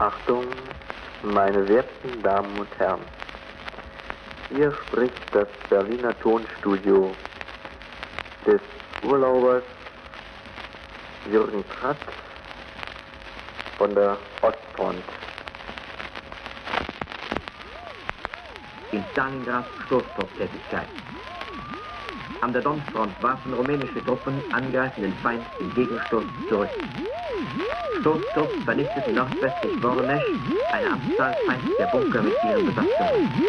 Achtung, meine werten Damen und Herren. Hier spricht das Berliner Tonstudio des Urlaubers Jürgen Kratz von der Ostfront. In Stalingrad Stoßtrupptätigkeit. An der Donfront warfen rumänische Truppen angreifenden Feind im Gegenstoß zurück. Stoßtrupp vernichteten nordwestlich Voronezh eine Anzahl feindlicher Bunker mit ihren Besatzungen.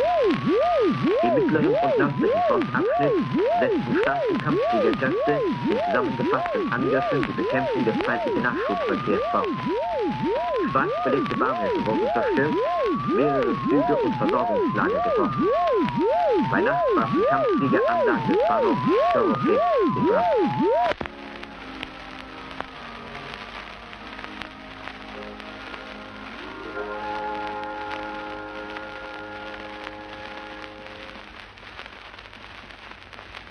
Im mittleren und nördlichen Frontabschnitt setzten starke Kampffliegerkräfte in zusammengefassten Angriffen die Bekämpfung des feindlichen Nachschubverkehrs fort. Schwarz belegte Bahnhöfe wurden zerstört mehrere Züge und Versorgungslager getroffen. Bei Nacht war die Kampfsiegeranlage des Bahnhofs Dorothy gebracht.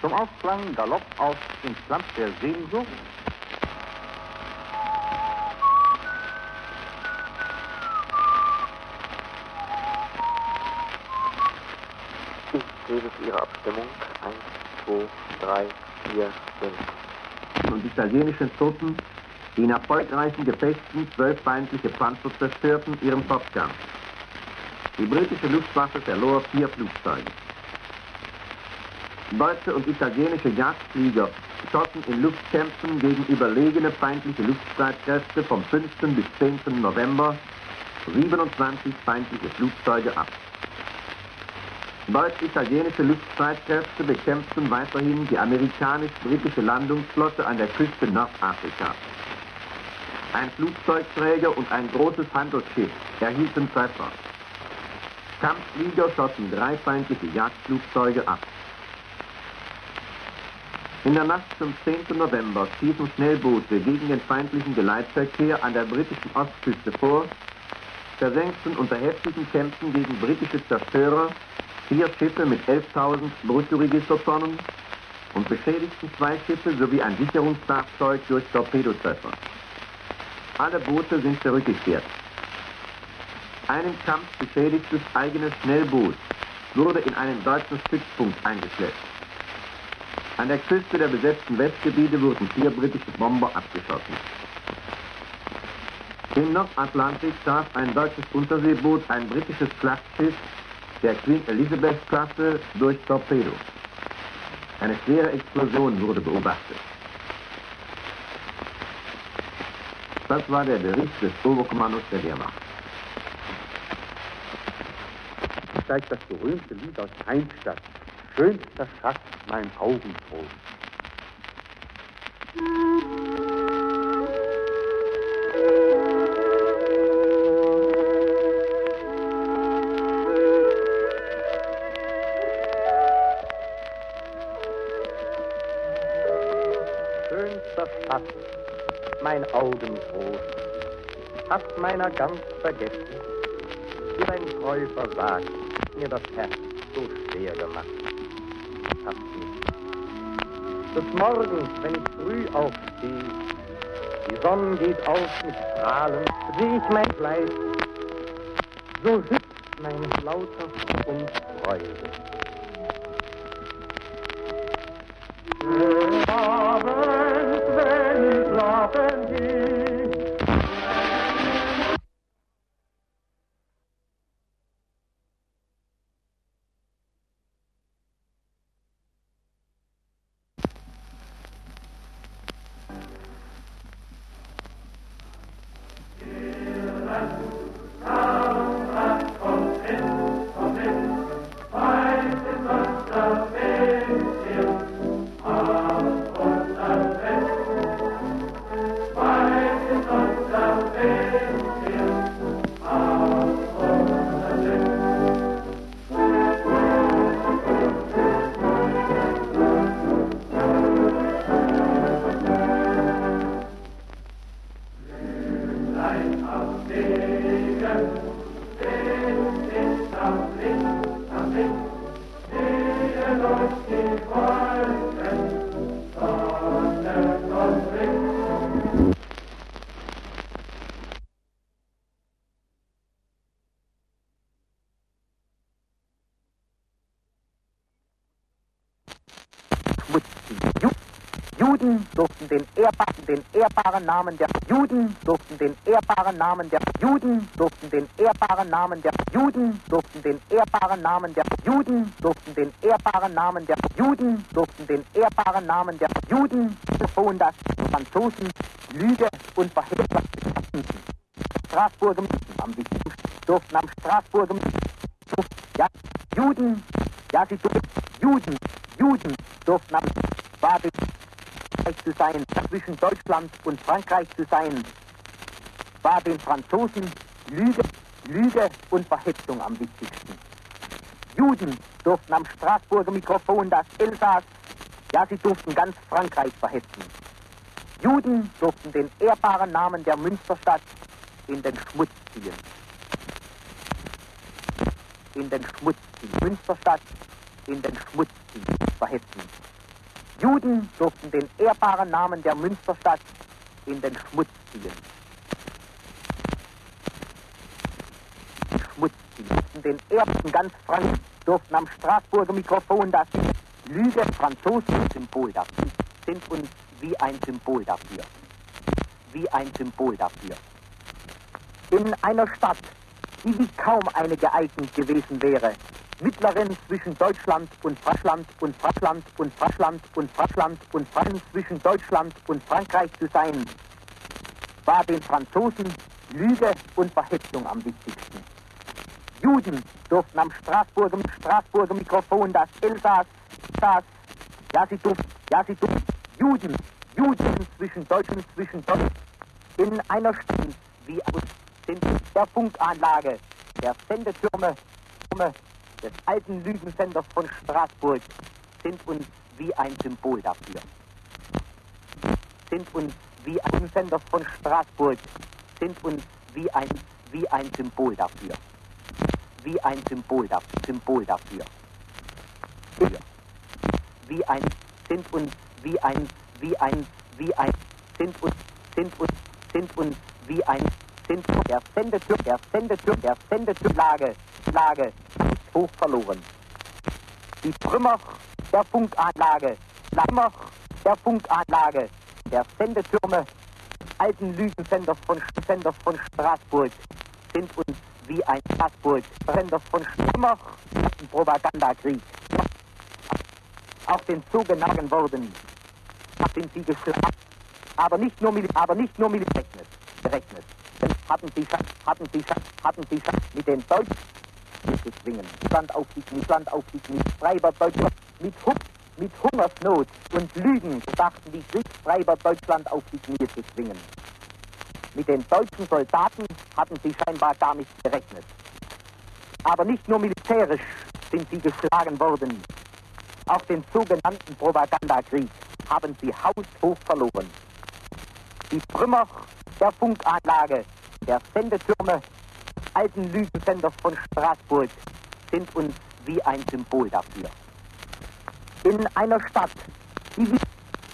Zum Ausklang Galopp auf ins Land der Sehnsucht. Ich gebe für Ihre Abstimmung 1, 2, 3, 4, 5. und italienischen Truppen, die in erfolgreichen Gefechten zwölf feindliche Panzer zerstörten, ihren Fortgang. Die britische Luftwaffe verlor vier Flugzeuge. Deutsche und italienische Jagdflieger schossen in Luftkämpfen gegen überlegene feindliche Luftstreitkräfte vom 5. bis 10. November 27 feindliche Flugzeuge ab. Deutsch-italienische Luftstreitkräfte bekämpften weiterhin die amerikanisch-britische Landungsflotte an der Küste Nordafrikas. Ein Flugzeugträger und ein großes Handelsschiff erhielten Treffer. Kampfflieger schossen drei feindliche Jagdflugzeuge ab. In der Nacht zum 10. November stießen Schnellboote gegen den feindlichen Geleitverkehr an der britischen Ostküste vor, versenkten unter heftigen Kämpfen gegen britische Zerstörer vier Schiffe mit 11.000 Bruttoregistertonnen und beschädigten zwei Schiffe sowie ein Sicherungsfahrzeug durch Torpedotreffer. Alle Boote sind zurückgekehrt. Einen Kampf beschädigtes eigenes Schnellboot wurde in einen deutschen Stützpunkt eingeschleppt. An der Küste der besetzten Westgebiete wurden vier britische Bomber abgeschossen. Im Nordatlantik traf ein deutsches Unterseeboot ein britisches Schlachtschiff der Queen Elizabeth-Klasse durch Torpedo. Eine schwere Explosion wurde beobachtet. Das war der Bericht des Oberkommandos der Wehrmacht. steigt das berühmte Lied aus Heinstadt. Schönster Schatz, mein Augentrost. Schönster Schatz, mein Augentrost, hat meiner ganz vergessen, wie dein Treu versagt, mir das Herz so schwer gemacht. Des Morgens, wenn ich früh aufstehe, die Sonne geht auf mit Strahlen, seh ich mein Fleiß, so hüpft mein lauter und Freude. Ehrbaren, den ehrbaren Namen der Juden durften den ehrbaren Namen der Juden durften den ehrbaren Namen der Juden durften den ehrbaren Namen der Juden durften den ehrbaren Namen der Juden durften den ehrbaren Namen der Juden. Befohlen das Franzosen Lüge und Verhehlung Straßburger am durften am Straßburger ja, Juden, ja, sie durften, Juden, Juden durften am Baden zu sein, zwischen Deutschland und Frankreich zu sein, war den Franzosen Lüge, Lüge und Verhetzung am wichtigsten. Juden durften am Straßburger Mikrofon das Elsass, ja, sie durften ganz Frankreich verhetzen. Juden durften den ehrbaren Namen der Münsterstadt in den Schmutz ziehen. In den Schmutz ziehen. Münsterstadt in den Schmutz ziehen, verhetzen. Juden durften den ehrbaren Namen der Münsterstadt in den Schmutz ziehen. Schmutz ziehen. Den ersten ganz Franken durften am Straßburger Mikrofon das Lüge Franzosen Symbol dafür sind uns wie ein Symbol dafür. Wie ein Symbol dafür. In einer Stadt, die wie kaum eine geeignet gewesen wäre, mittlerin zwischen Deutschland und Frankland und Frankland und Frankland und Frankland und Frankland zwischen Deutschland und Frankreich zu sein, war den Franzosen Lüge und Verhetzung am wichtigsten. Juden durften am Straßburger, Straßburger Mikrofon das Elsass, das, ja sie durften, ja sie durften, Juden, Juden zwischen Deutschen, zwischen Deutschen, in einer Stadt wie sind der Funkanlage, der Sendetürme des alten Lügensenders von Straßburg sind uns wie ein Symbol dafür. Sind uns wie ein Sender von Straßburg, sind uns wie ein, wie ein Symbol dafür. Wie ein Symbol, da, Symbol dafür. Wie ein, sind uns wie ein, wie ein, wie ein, sind uns, sind uns, sind uns wie ein, sind der Sendetür, der Sendetür, der Sendetür, Lage, Lage, hoch verloren. Die Trümmer der Funkanlage, Trümmer der Funkanlage, der Sendetürme, alten Lügensenders von, Senders von Straßburg sind uns wie ein Straßburg, Senders von Trümmer, Propagandakrieg. Auf den Zug genagen worden, sind sie geschlagen, aber nicht nur, aber nicht nur gerechnet. Hatten sie, hatten sie, hatten sie mit den Deutschen zu zwingen. Land auf die Knie, Land auf die Knie. Freiber Deutschland mit, Hu mit Hungersnot und Lügen dachten die Kriegsfreiber Deutschland auf die Knie zu zwingen. Mit den deutschen Soldaten hatten sie scheinbar gar nicht gerechnet. Aber nicht nur militärisch sind sie geschlagen worden. Auch den sogenannten Propagandakrieg haben sie haushoch verloren. Die Trümmer der Funkanlage, der Sendetürme, alten Lügensenders von Straßburg sind uns wie ein Symbol dafür. In einer Stadt, die wie,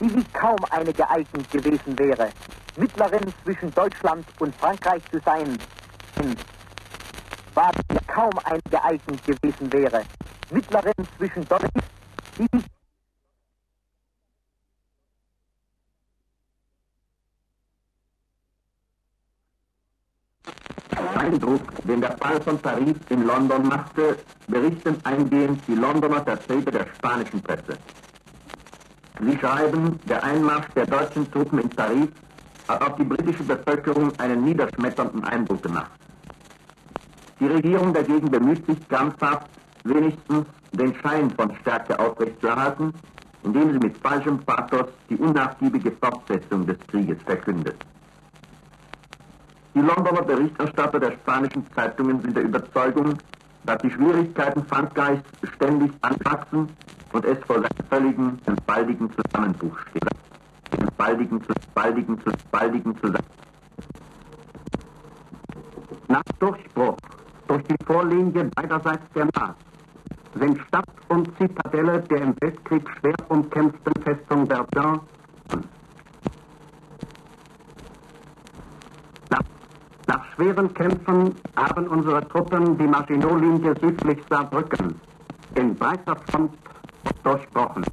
die wie kaum eine geeignet gewesen wäre, mittlerin zwischen Deutschland und Frankreich zu sein, war kaum eine geeignet gewesen wäre, mittlerin zwischen Deutschland, die wie Eindruck, den der Fall von Paris in London machte, berichten eingehend die Londoner Vertreter der spanischen Presse. Sie schreiben, der Einmarsch der deutschen Truppen in Paris hat auf die britische Bevölkerung einen niederschmetternden Eindruck gemacht. Die Regierung dagegen bemüht sich krampfhaft, wenigstens den Schein von Stärke aufrechtzuerhalten, indem sie mit falschem Pathos die unnachgiebige Fortsetzung des Krieges verkündet. Die Londoner Berichterstatter der spanischen Zeitungen sind der Überzeugung, dass die Schwierigkeiten Frankreichs ständig anwachsen und es vor seinem völligen baldigen Zusammenbruch steht. Baldigen, baldigen, baldigen Zusammenbruch. Nach Durchbruch durch die Vorlinie beiderseits der Maas sind Stadt und Zitadelle der im Weltkrieg schwer umkämpften Festung Verdun Nach schweren Kämpfen haben unsere Truppen die Maginot-Linie südlich Saarbrücken in breiter Front durchbrochen.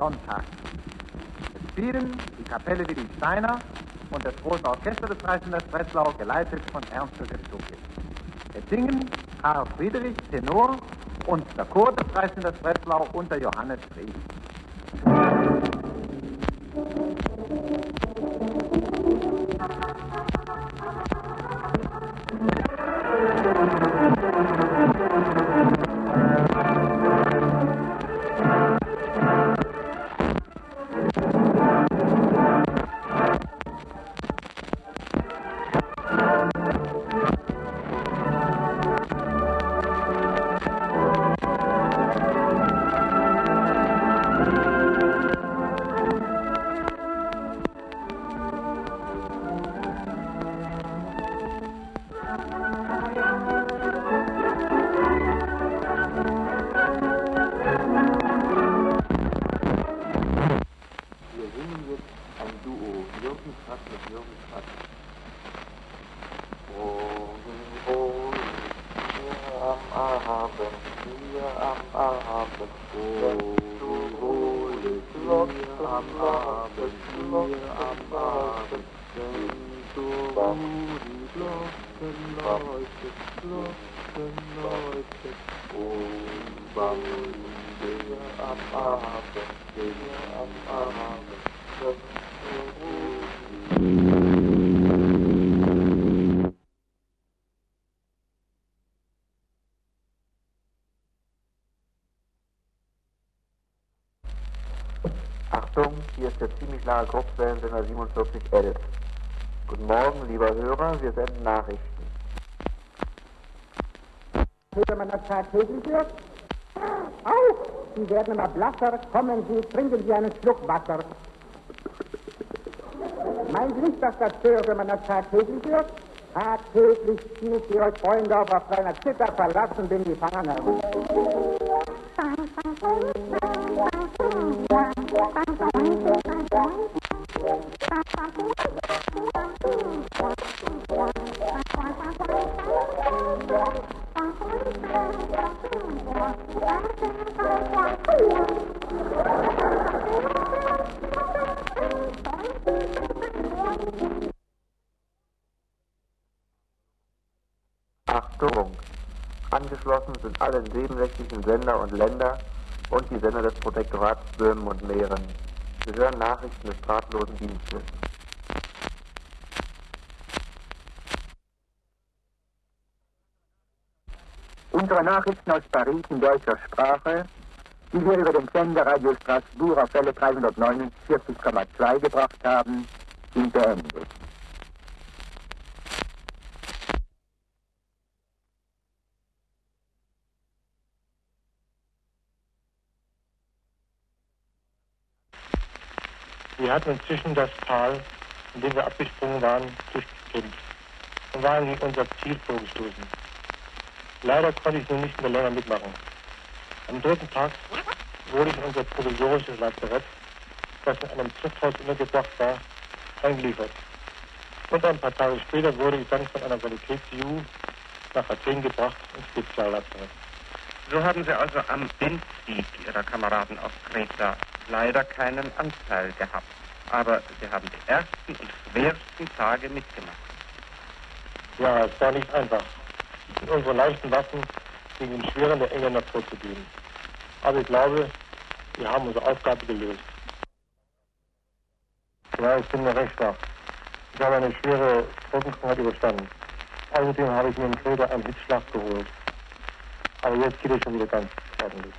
Sonntag. Es spielen die Kapelle Willi Steiner und das große Orchester des Reichssenders Breslau, geleitet von Ernst Josef Stucke. Es singen Karl Friedrich, Tenor, und der Chor des Reichssenders Breslau unter Johannes Fried. 4711. Guten Morgen, lieber Hörer, wir senden Nachrichten. wenn man das tagtäglich hört? Auf! Sie werden immer blasser. Kommen Sie, trinken Sie einen Schluck Wasser. Meinen Sie nicht, dass das wenn man das tagtäglich hört? Tagtäglich ziehen Sie euch Freunde auf, auf einer Zither verlassen bin die Fahne. Nebensächlichen Sender und Länder und die Sender des Protektorats Böhmen und Mähren. Sie hören Nachrichten des drahtlosen Dienstes. Unsere Nachrichten aus Paris in deutscher Sprache, die wir über den Sender Radio Strasbourg auf Welle 349,2 gebracht haben, sind beendet. Wir hatten inzwischen das Tal, in dem wir abgesprungen waren, durchgekämpft und waren gegen unser Ziel vorgestoßen. Leider konnte ich nun nicht mehr länger mitmachen. Am dritten Tag wurde ich in unser provisorisches Lazarett, das in einem Zuchthaus untergebracht war, eingeliefert. Und ein paar Tage später wurde ich dann von einer Sanitäts-EU nach Athen gebracht ins Speziallazarett. So haben Sie also am Endsieg Ihrer Kameraden auf Kreta leider keinen Anteil gehabt. Aber Sie haben die ersten und schwersten Tage mitgemacht. Ja, es war nicht einfach, mit unseren leichten Waffen gegen den schweren der Engländer vorzugehen. Aber ich glaube, wir haben unsere Aufgabe gelöst. Ja, ich bin mir recht schwach. Ich habe eine schwere Rückenkrankheit überstanden. Außerdem habe ich mir in Kreta einen Hitzschlag geholt. Aber jetzt geht es schon wieder ganz ordentlich.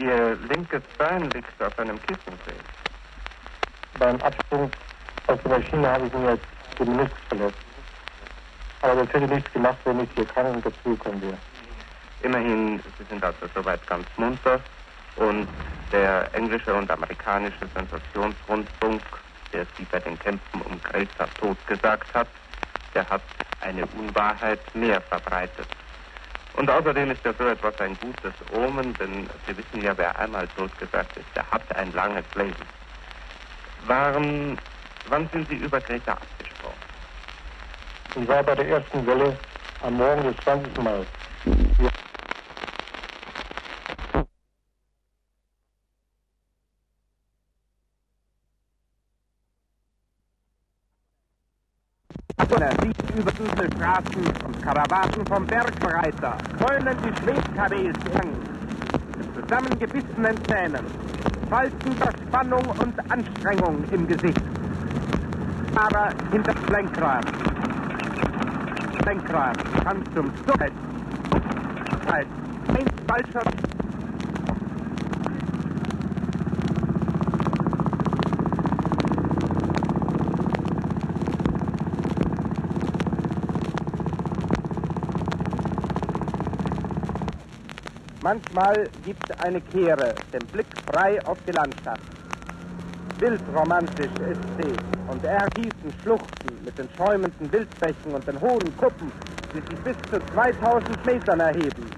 Ihr linkes Bein liegt auf einem Kissen, sehe Beim Absprung aus der Maschine habe ich mir jetzt den Meniskus verletzt. Aber das hätte nichts gemacht, wenn ich hier krank und dazugekommen wäre. Immerhin, Sie sind also soweit ganz munter und der englische und amerikanische Sensationsrundfunk, der Sie bei den Kämpfen um Grelsa totgesagt hat, der hat eine Unwahrheit mehr verbreitet. Und außerdem ist ja so etwas ein gutes Omen, denn Sie wissen ja, wer einmal totgesagt ist, der hat ein langes Leben. Waren, wann sind Sie über Greta abgesprochen? Ich war bei der ersten Welle am Morgen des 20. Mai. Wir sieht über Straßen und Karawanen vom Bergbreiter, heulen die Schwebkabels mit zusammengebissenen Zähnen, faltender Spannung und Anstrengung im Gesicht. Aber hinter das Lenkrad. Lenkrad kann zum. Halt. Ein falscher Manchmal gibt eine Kehre den Blick frei auf die Landschaft. Wildromantisch ist sie und ergießen Schluchten mit den schäumenden Wildbächen und den hohen Kuppen, die sich bis zu 2000 Metern erheben.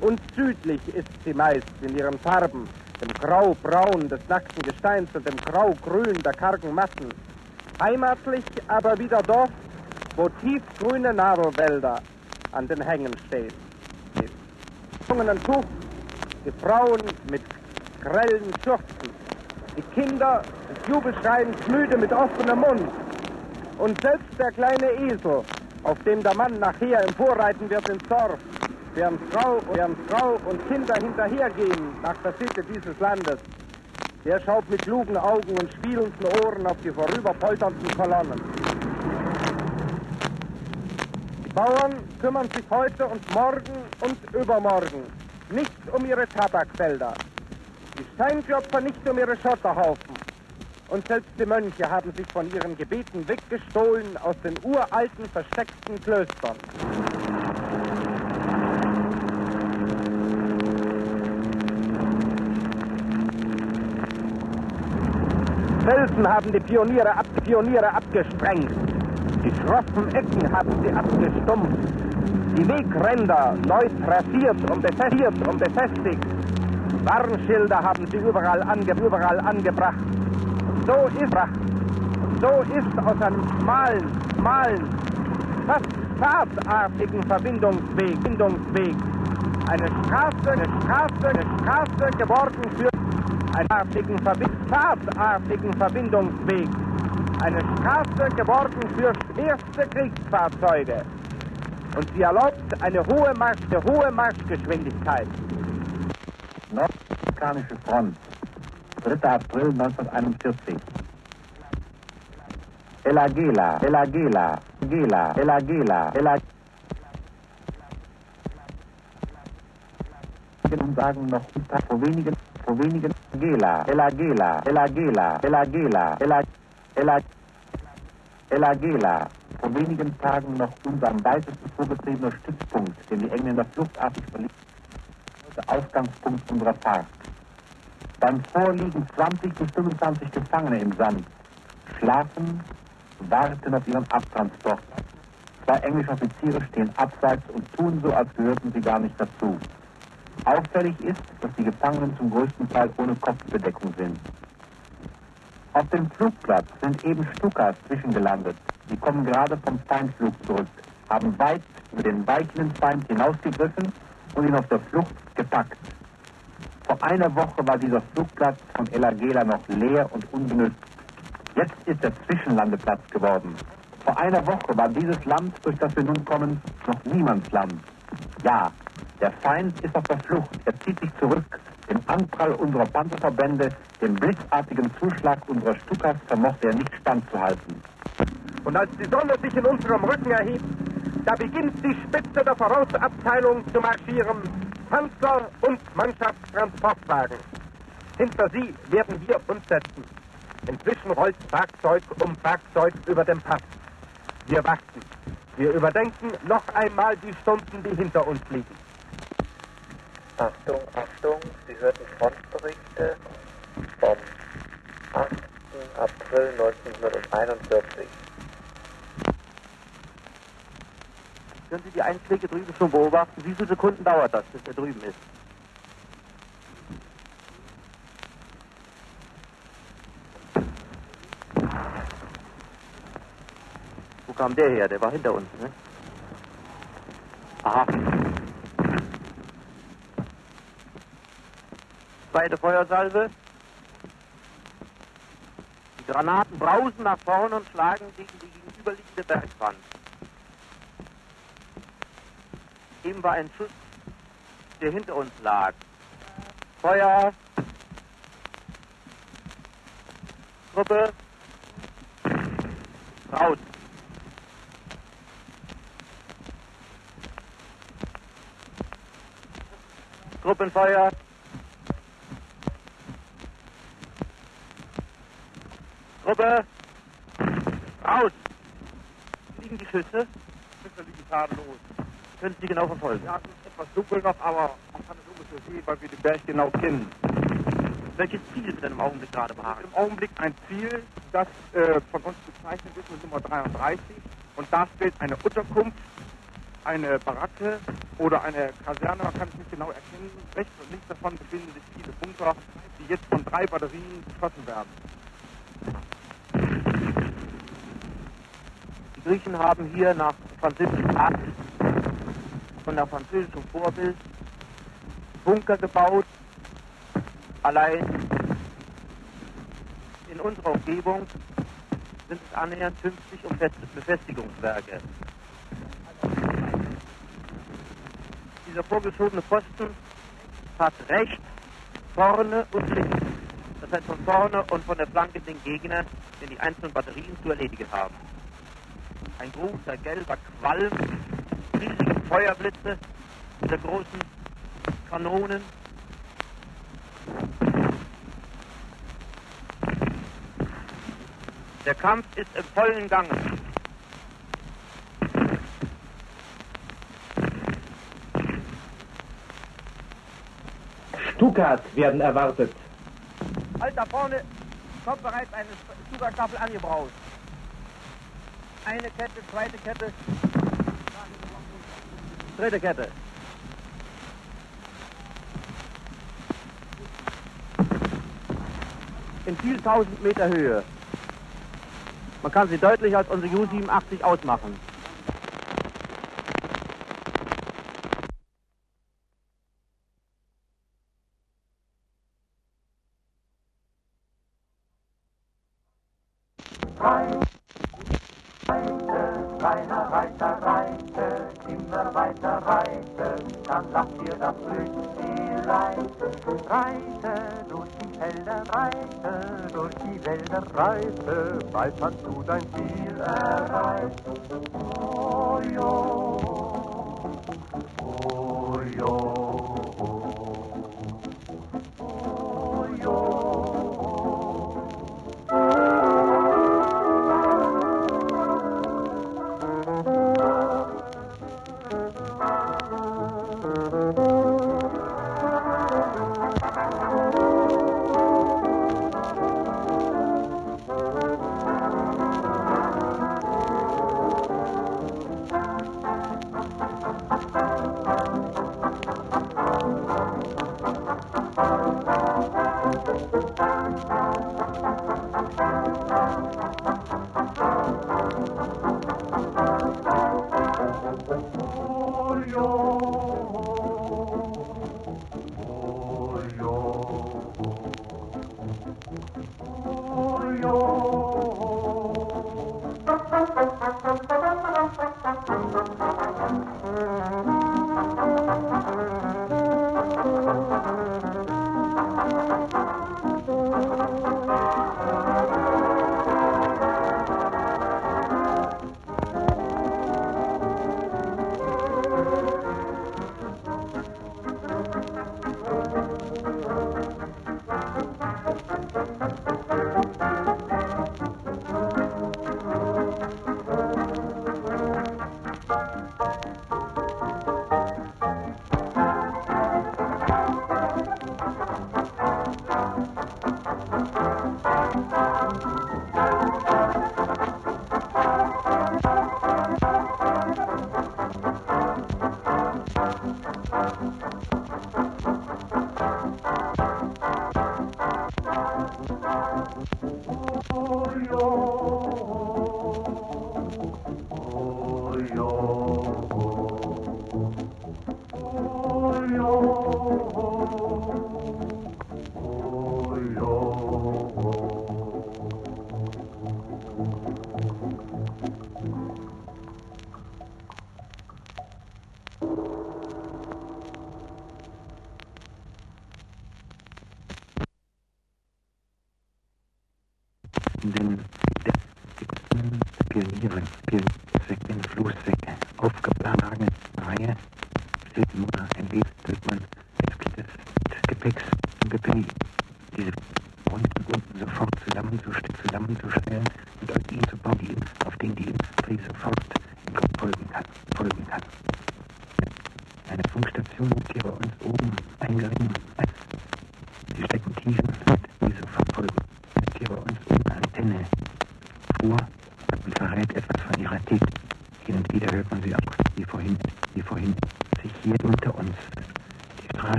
Und südlich ist sie meist in ihren Farben, dem Grau-Braun des nackten Gesteins und dem Grau-Grün der kargen Massen. Heimatlich aber wieder dort, wo tiefgrüne Nadelwälder an den Hängen stehen gezogenen Tuch, die Frauen mit grellen Schürzen, die Kinder des Jubelschreiens müde mit offenem Mund. Und selbst der kleine Esel, auf dem der Mann nachher emporreiten wird ins Dorf, während Frau, während Frau und Kinder hinterhergehen nach der Sitte dieses Landes, der schaut mit klugen Augen und spielenden Ohren auf die vorüberpolternden Kolonnen. Die Bauern kümmern sich heute und morgen und übermorgen nicht um ihre Tabakfelder. Die Steinklopfer nicht um ihre Schotterhaufen. Und selbst die Mönche haben sich von ihren Gebeten weggestohlen aus den uralten, versteckten Klöstern. Felsen haben die Pioniere, ab, Pioniere abgesprengt. Die schroffen Ecken haben sie abgestumpft. Die Wegränder neu trassiert und befestigt und befestigt. Warnschilder haben sie überall, ange, überall angebracht. So ist, so ist aus einem schmalen, schmalen, fast pfadartigen Verbindungsweg, Verbindungsweg eine Straße, eine Straße, eine Straße geworden für einen artigen, pfadartigen Verbindungsweg. Eine Straße geworden für schwerste Kriegsfahrzeuge. Und sie erlaubt eine hohe, Marsch, eine hohe Marschgeschwindigkeit. Nordafrikanische Front, 3. April 1941. El Aguila, El Aguila, Aguila, El Aguila, El Aguila. und sagen noch vor wenigen, vor wenigen Gela, El Aguila, El Aguila, El Vor wenigen Tagen noch unser am weitesten vorgetriebener Stützpunkt, den die Engländer fluchtartig verließen, der Ausgangspunkt unserer Fahrt. Beim Vorliegen 20 bis 25 Gefangene im Sand, schlafen, warten auf ihren Abtransport. Zwei englische Offiziere stehen abseits und tun so, als gehörten sie gar nicht dazu. Auffällig ist, dass die Gefangenen zum größten Teil ohne Kopfbedeckung sind. Auf dem Flugplatz sind eben Stukas zwischengelandet. Sie kommen gerade vom Feindflug zurück, haben weit über den weichenden Feind hinausgegriffen und ihn auf der Flucht gepackt. Vor einer Woche war dieser Flugplatz von El Agela noch leer und unbenutzt. Jetzt ist er Zwischenlandeplatz geworden. Vor einer Woche war dieses Land, durch das wir nun kommen, noch Niemandsland. Ja, der Feind ist auf der Flucht. Er zieht sich zurück. Dem Anprall unserer Panzerverbände, dem blitzartigen Zuschlag unserer Stukas vermochte er nicht standzuhalten. Und als die Sonne sich in unserem Rücken erhebt, da beginnt die Spitze der Vorausabteilung zu marschieren Panzer und Mannschaftstransportwagen. Hinter sie werden wir uns setzen. Inzwischen rollt Fahrzeug um Fahrzeug über den Pass. Wir warten. Wir überdenken noch einmal die Stunden, die hinter uns liegen. Achtung, Achtung, Sie hörten Frontberichte vom 8. April 1941. Können Sie die Einschläge drüben schon beobachten? Wie viele Sekunden dauert das, bis er drüben ist? Wo kam der her? Der war hinter uns, ne? Aha. Zweite Feuersalve. Die Granaten brausen nach vorne und schlagen gegen die gegenüberliegende Bergwand. Eben war ein Schuss, der hinter uns lag. Feuer. Gruppe. Raus. Gruppenfeuer. Gruppe. Raus. Liegen die Schüsse? Schüsse liegen tadellos. Können Sie genau verfolgen? Ja, es ist etwas dunkel noch, aber man kann es ungefähr sehen, weil wir den Berg genau kennen. Welches Ziel ist denn im Augenblick gerade behaart? Im Augenblick ein Ziel, das äh, von uns bezeichnet ist mit Nummer 33. Und da steht eine Unterkunft, eine Baracke oder eine Kaserne, man kann es nicht genau erkennen. Rechts und links davon befinden sich viele Bunker, die jetzt von drei Batterien beschossen werden. Die Griechen haben hier nach französischem Art und nach französischem Vorbild Bunker gebaut. Allein in unserer Umgebung sind es annähernd 50 Befestigungswerke. Dieser vorgeschobene Posten hat rechts, vorne und links. Das heißt von vorne und von der Flanke den Gegner, den die einzelnen Batterien zu erledigen haben. Ein großer gelber Qualm, riesige Feuerblitze dieser großen Kanonen. Der Kampf ist im vollen Gange. Stukas werden erwartet. Halt da vorne kommt bereits eine Zugangsstaffel angebraut. Eine Kette, zweite Kette, dritte Kette. In viel tausend Meter Höhe. Man kann sie deutlich als unsere U-87 ausmachen.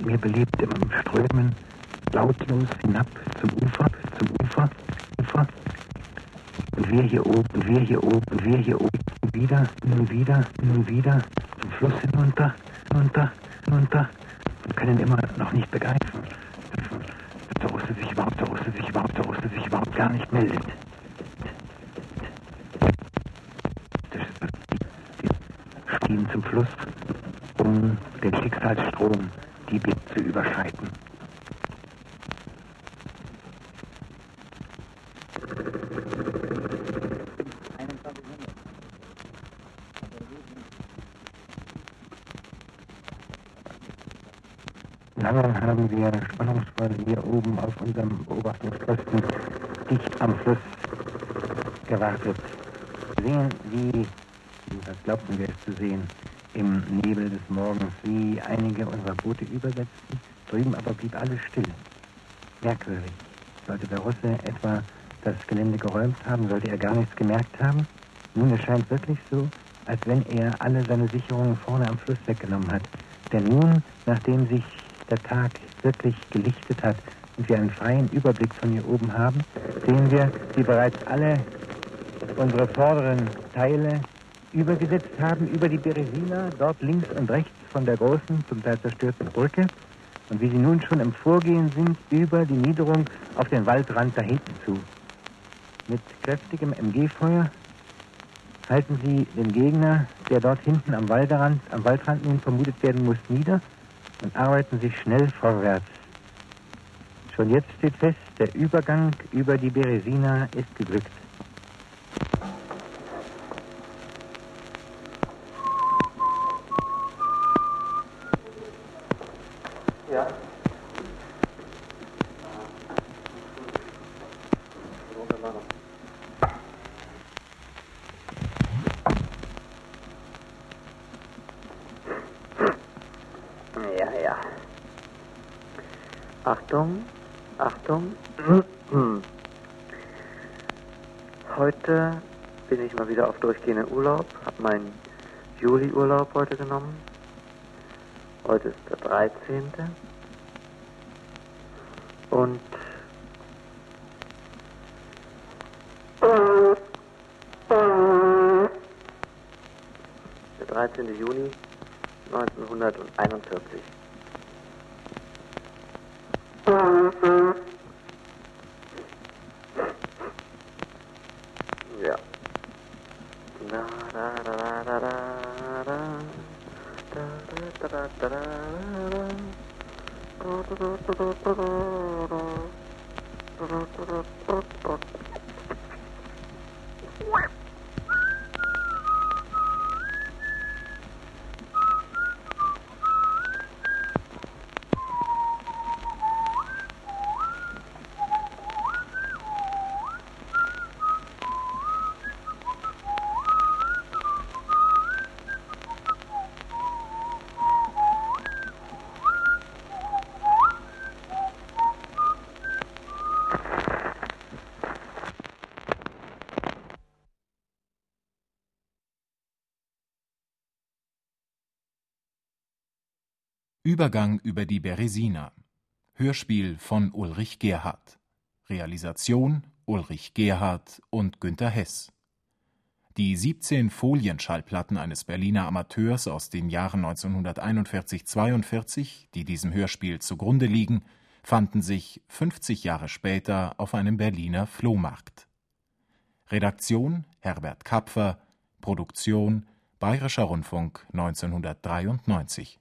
Immer mehr im Strömen, lautlos hinab zum Ufer, zum Ufer, Ufer. Und wir hier oben, wir hier oben, wir hier oben, wieder, nun wieder, zum Fluss hinunter, hinunter, hinunter, und können immer noch nicht begreifen, dass der Russe sich überhaupt, der Russe sich überhaupt, der Russe sich überhaupt gar nicht meldet. Stiegen zum Fluss, um den Schicksalsstrom, die Bild zu überschreiten. Lange haben wir spannungsvoll hier oben auf unserem Beobachtungsposten dicht am Fluss gewartet. Sehen, wie, was glaubten wir es zu sehen, im Nebel des Morgens, wie einige unserer Boote übersetzten. Drüben aber blieb alles still. Merkwürdig. Sollte der Russe etwa das Gelände geräumt haben, sollte er gar nichts gemerkt haben? Nun, es scheint wirklich so, als wenn er alle seine Sicherungen vorne weggenommen hat. Denn nun, nachdem sich der Tag wirklich gelichtet hat und wir einen freien Überblick von hier oben haben, sehen wir, wie bereits alle unsere vorderen Teile übergesetzt haben über die Beresina, dort links und rechts von der großen, zum Teil zerstörten Brücke, und wie sie nun schon im Vorgehen sind über die Niederung auf den Waldrand da hinten zu. Mit kräftigem MG-Feuer halten sie den Gegner, der dort hinten am Waldrand, am Waldrand nun vermutet werden muss, nieder und arbeiten sich schnell vorwärts. Schon jetzt steht fest, der Übergang über die Beresina ist geglückt. Ja. Ja, ja. Achtung, Achtung. Heute bin ich mal wieder auf durchgehenden Urlaub, habe meinen Heute genommen. Heute ist der 13. Und der 13. Juni 1941. Übergang über die Beresina. Hörspiel von Ulrich Gerhardt. Realisation Ulrich Gerhardt und Günter Hess. Die 17 Folienschallplatten eines Berliner Amateurs aus den Jahren 1941-42, die diesem Hörspiel zugrunde liegen, fanden sich 50 Jahre später auf einem Berliner Flohmarkt. Redaktion Herbert Kapfer, Produktion Bayerischer Rundfunk 1993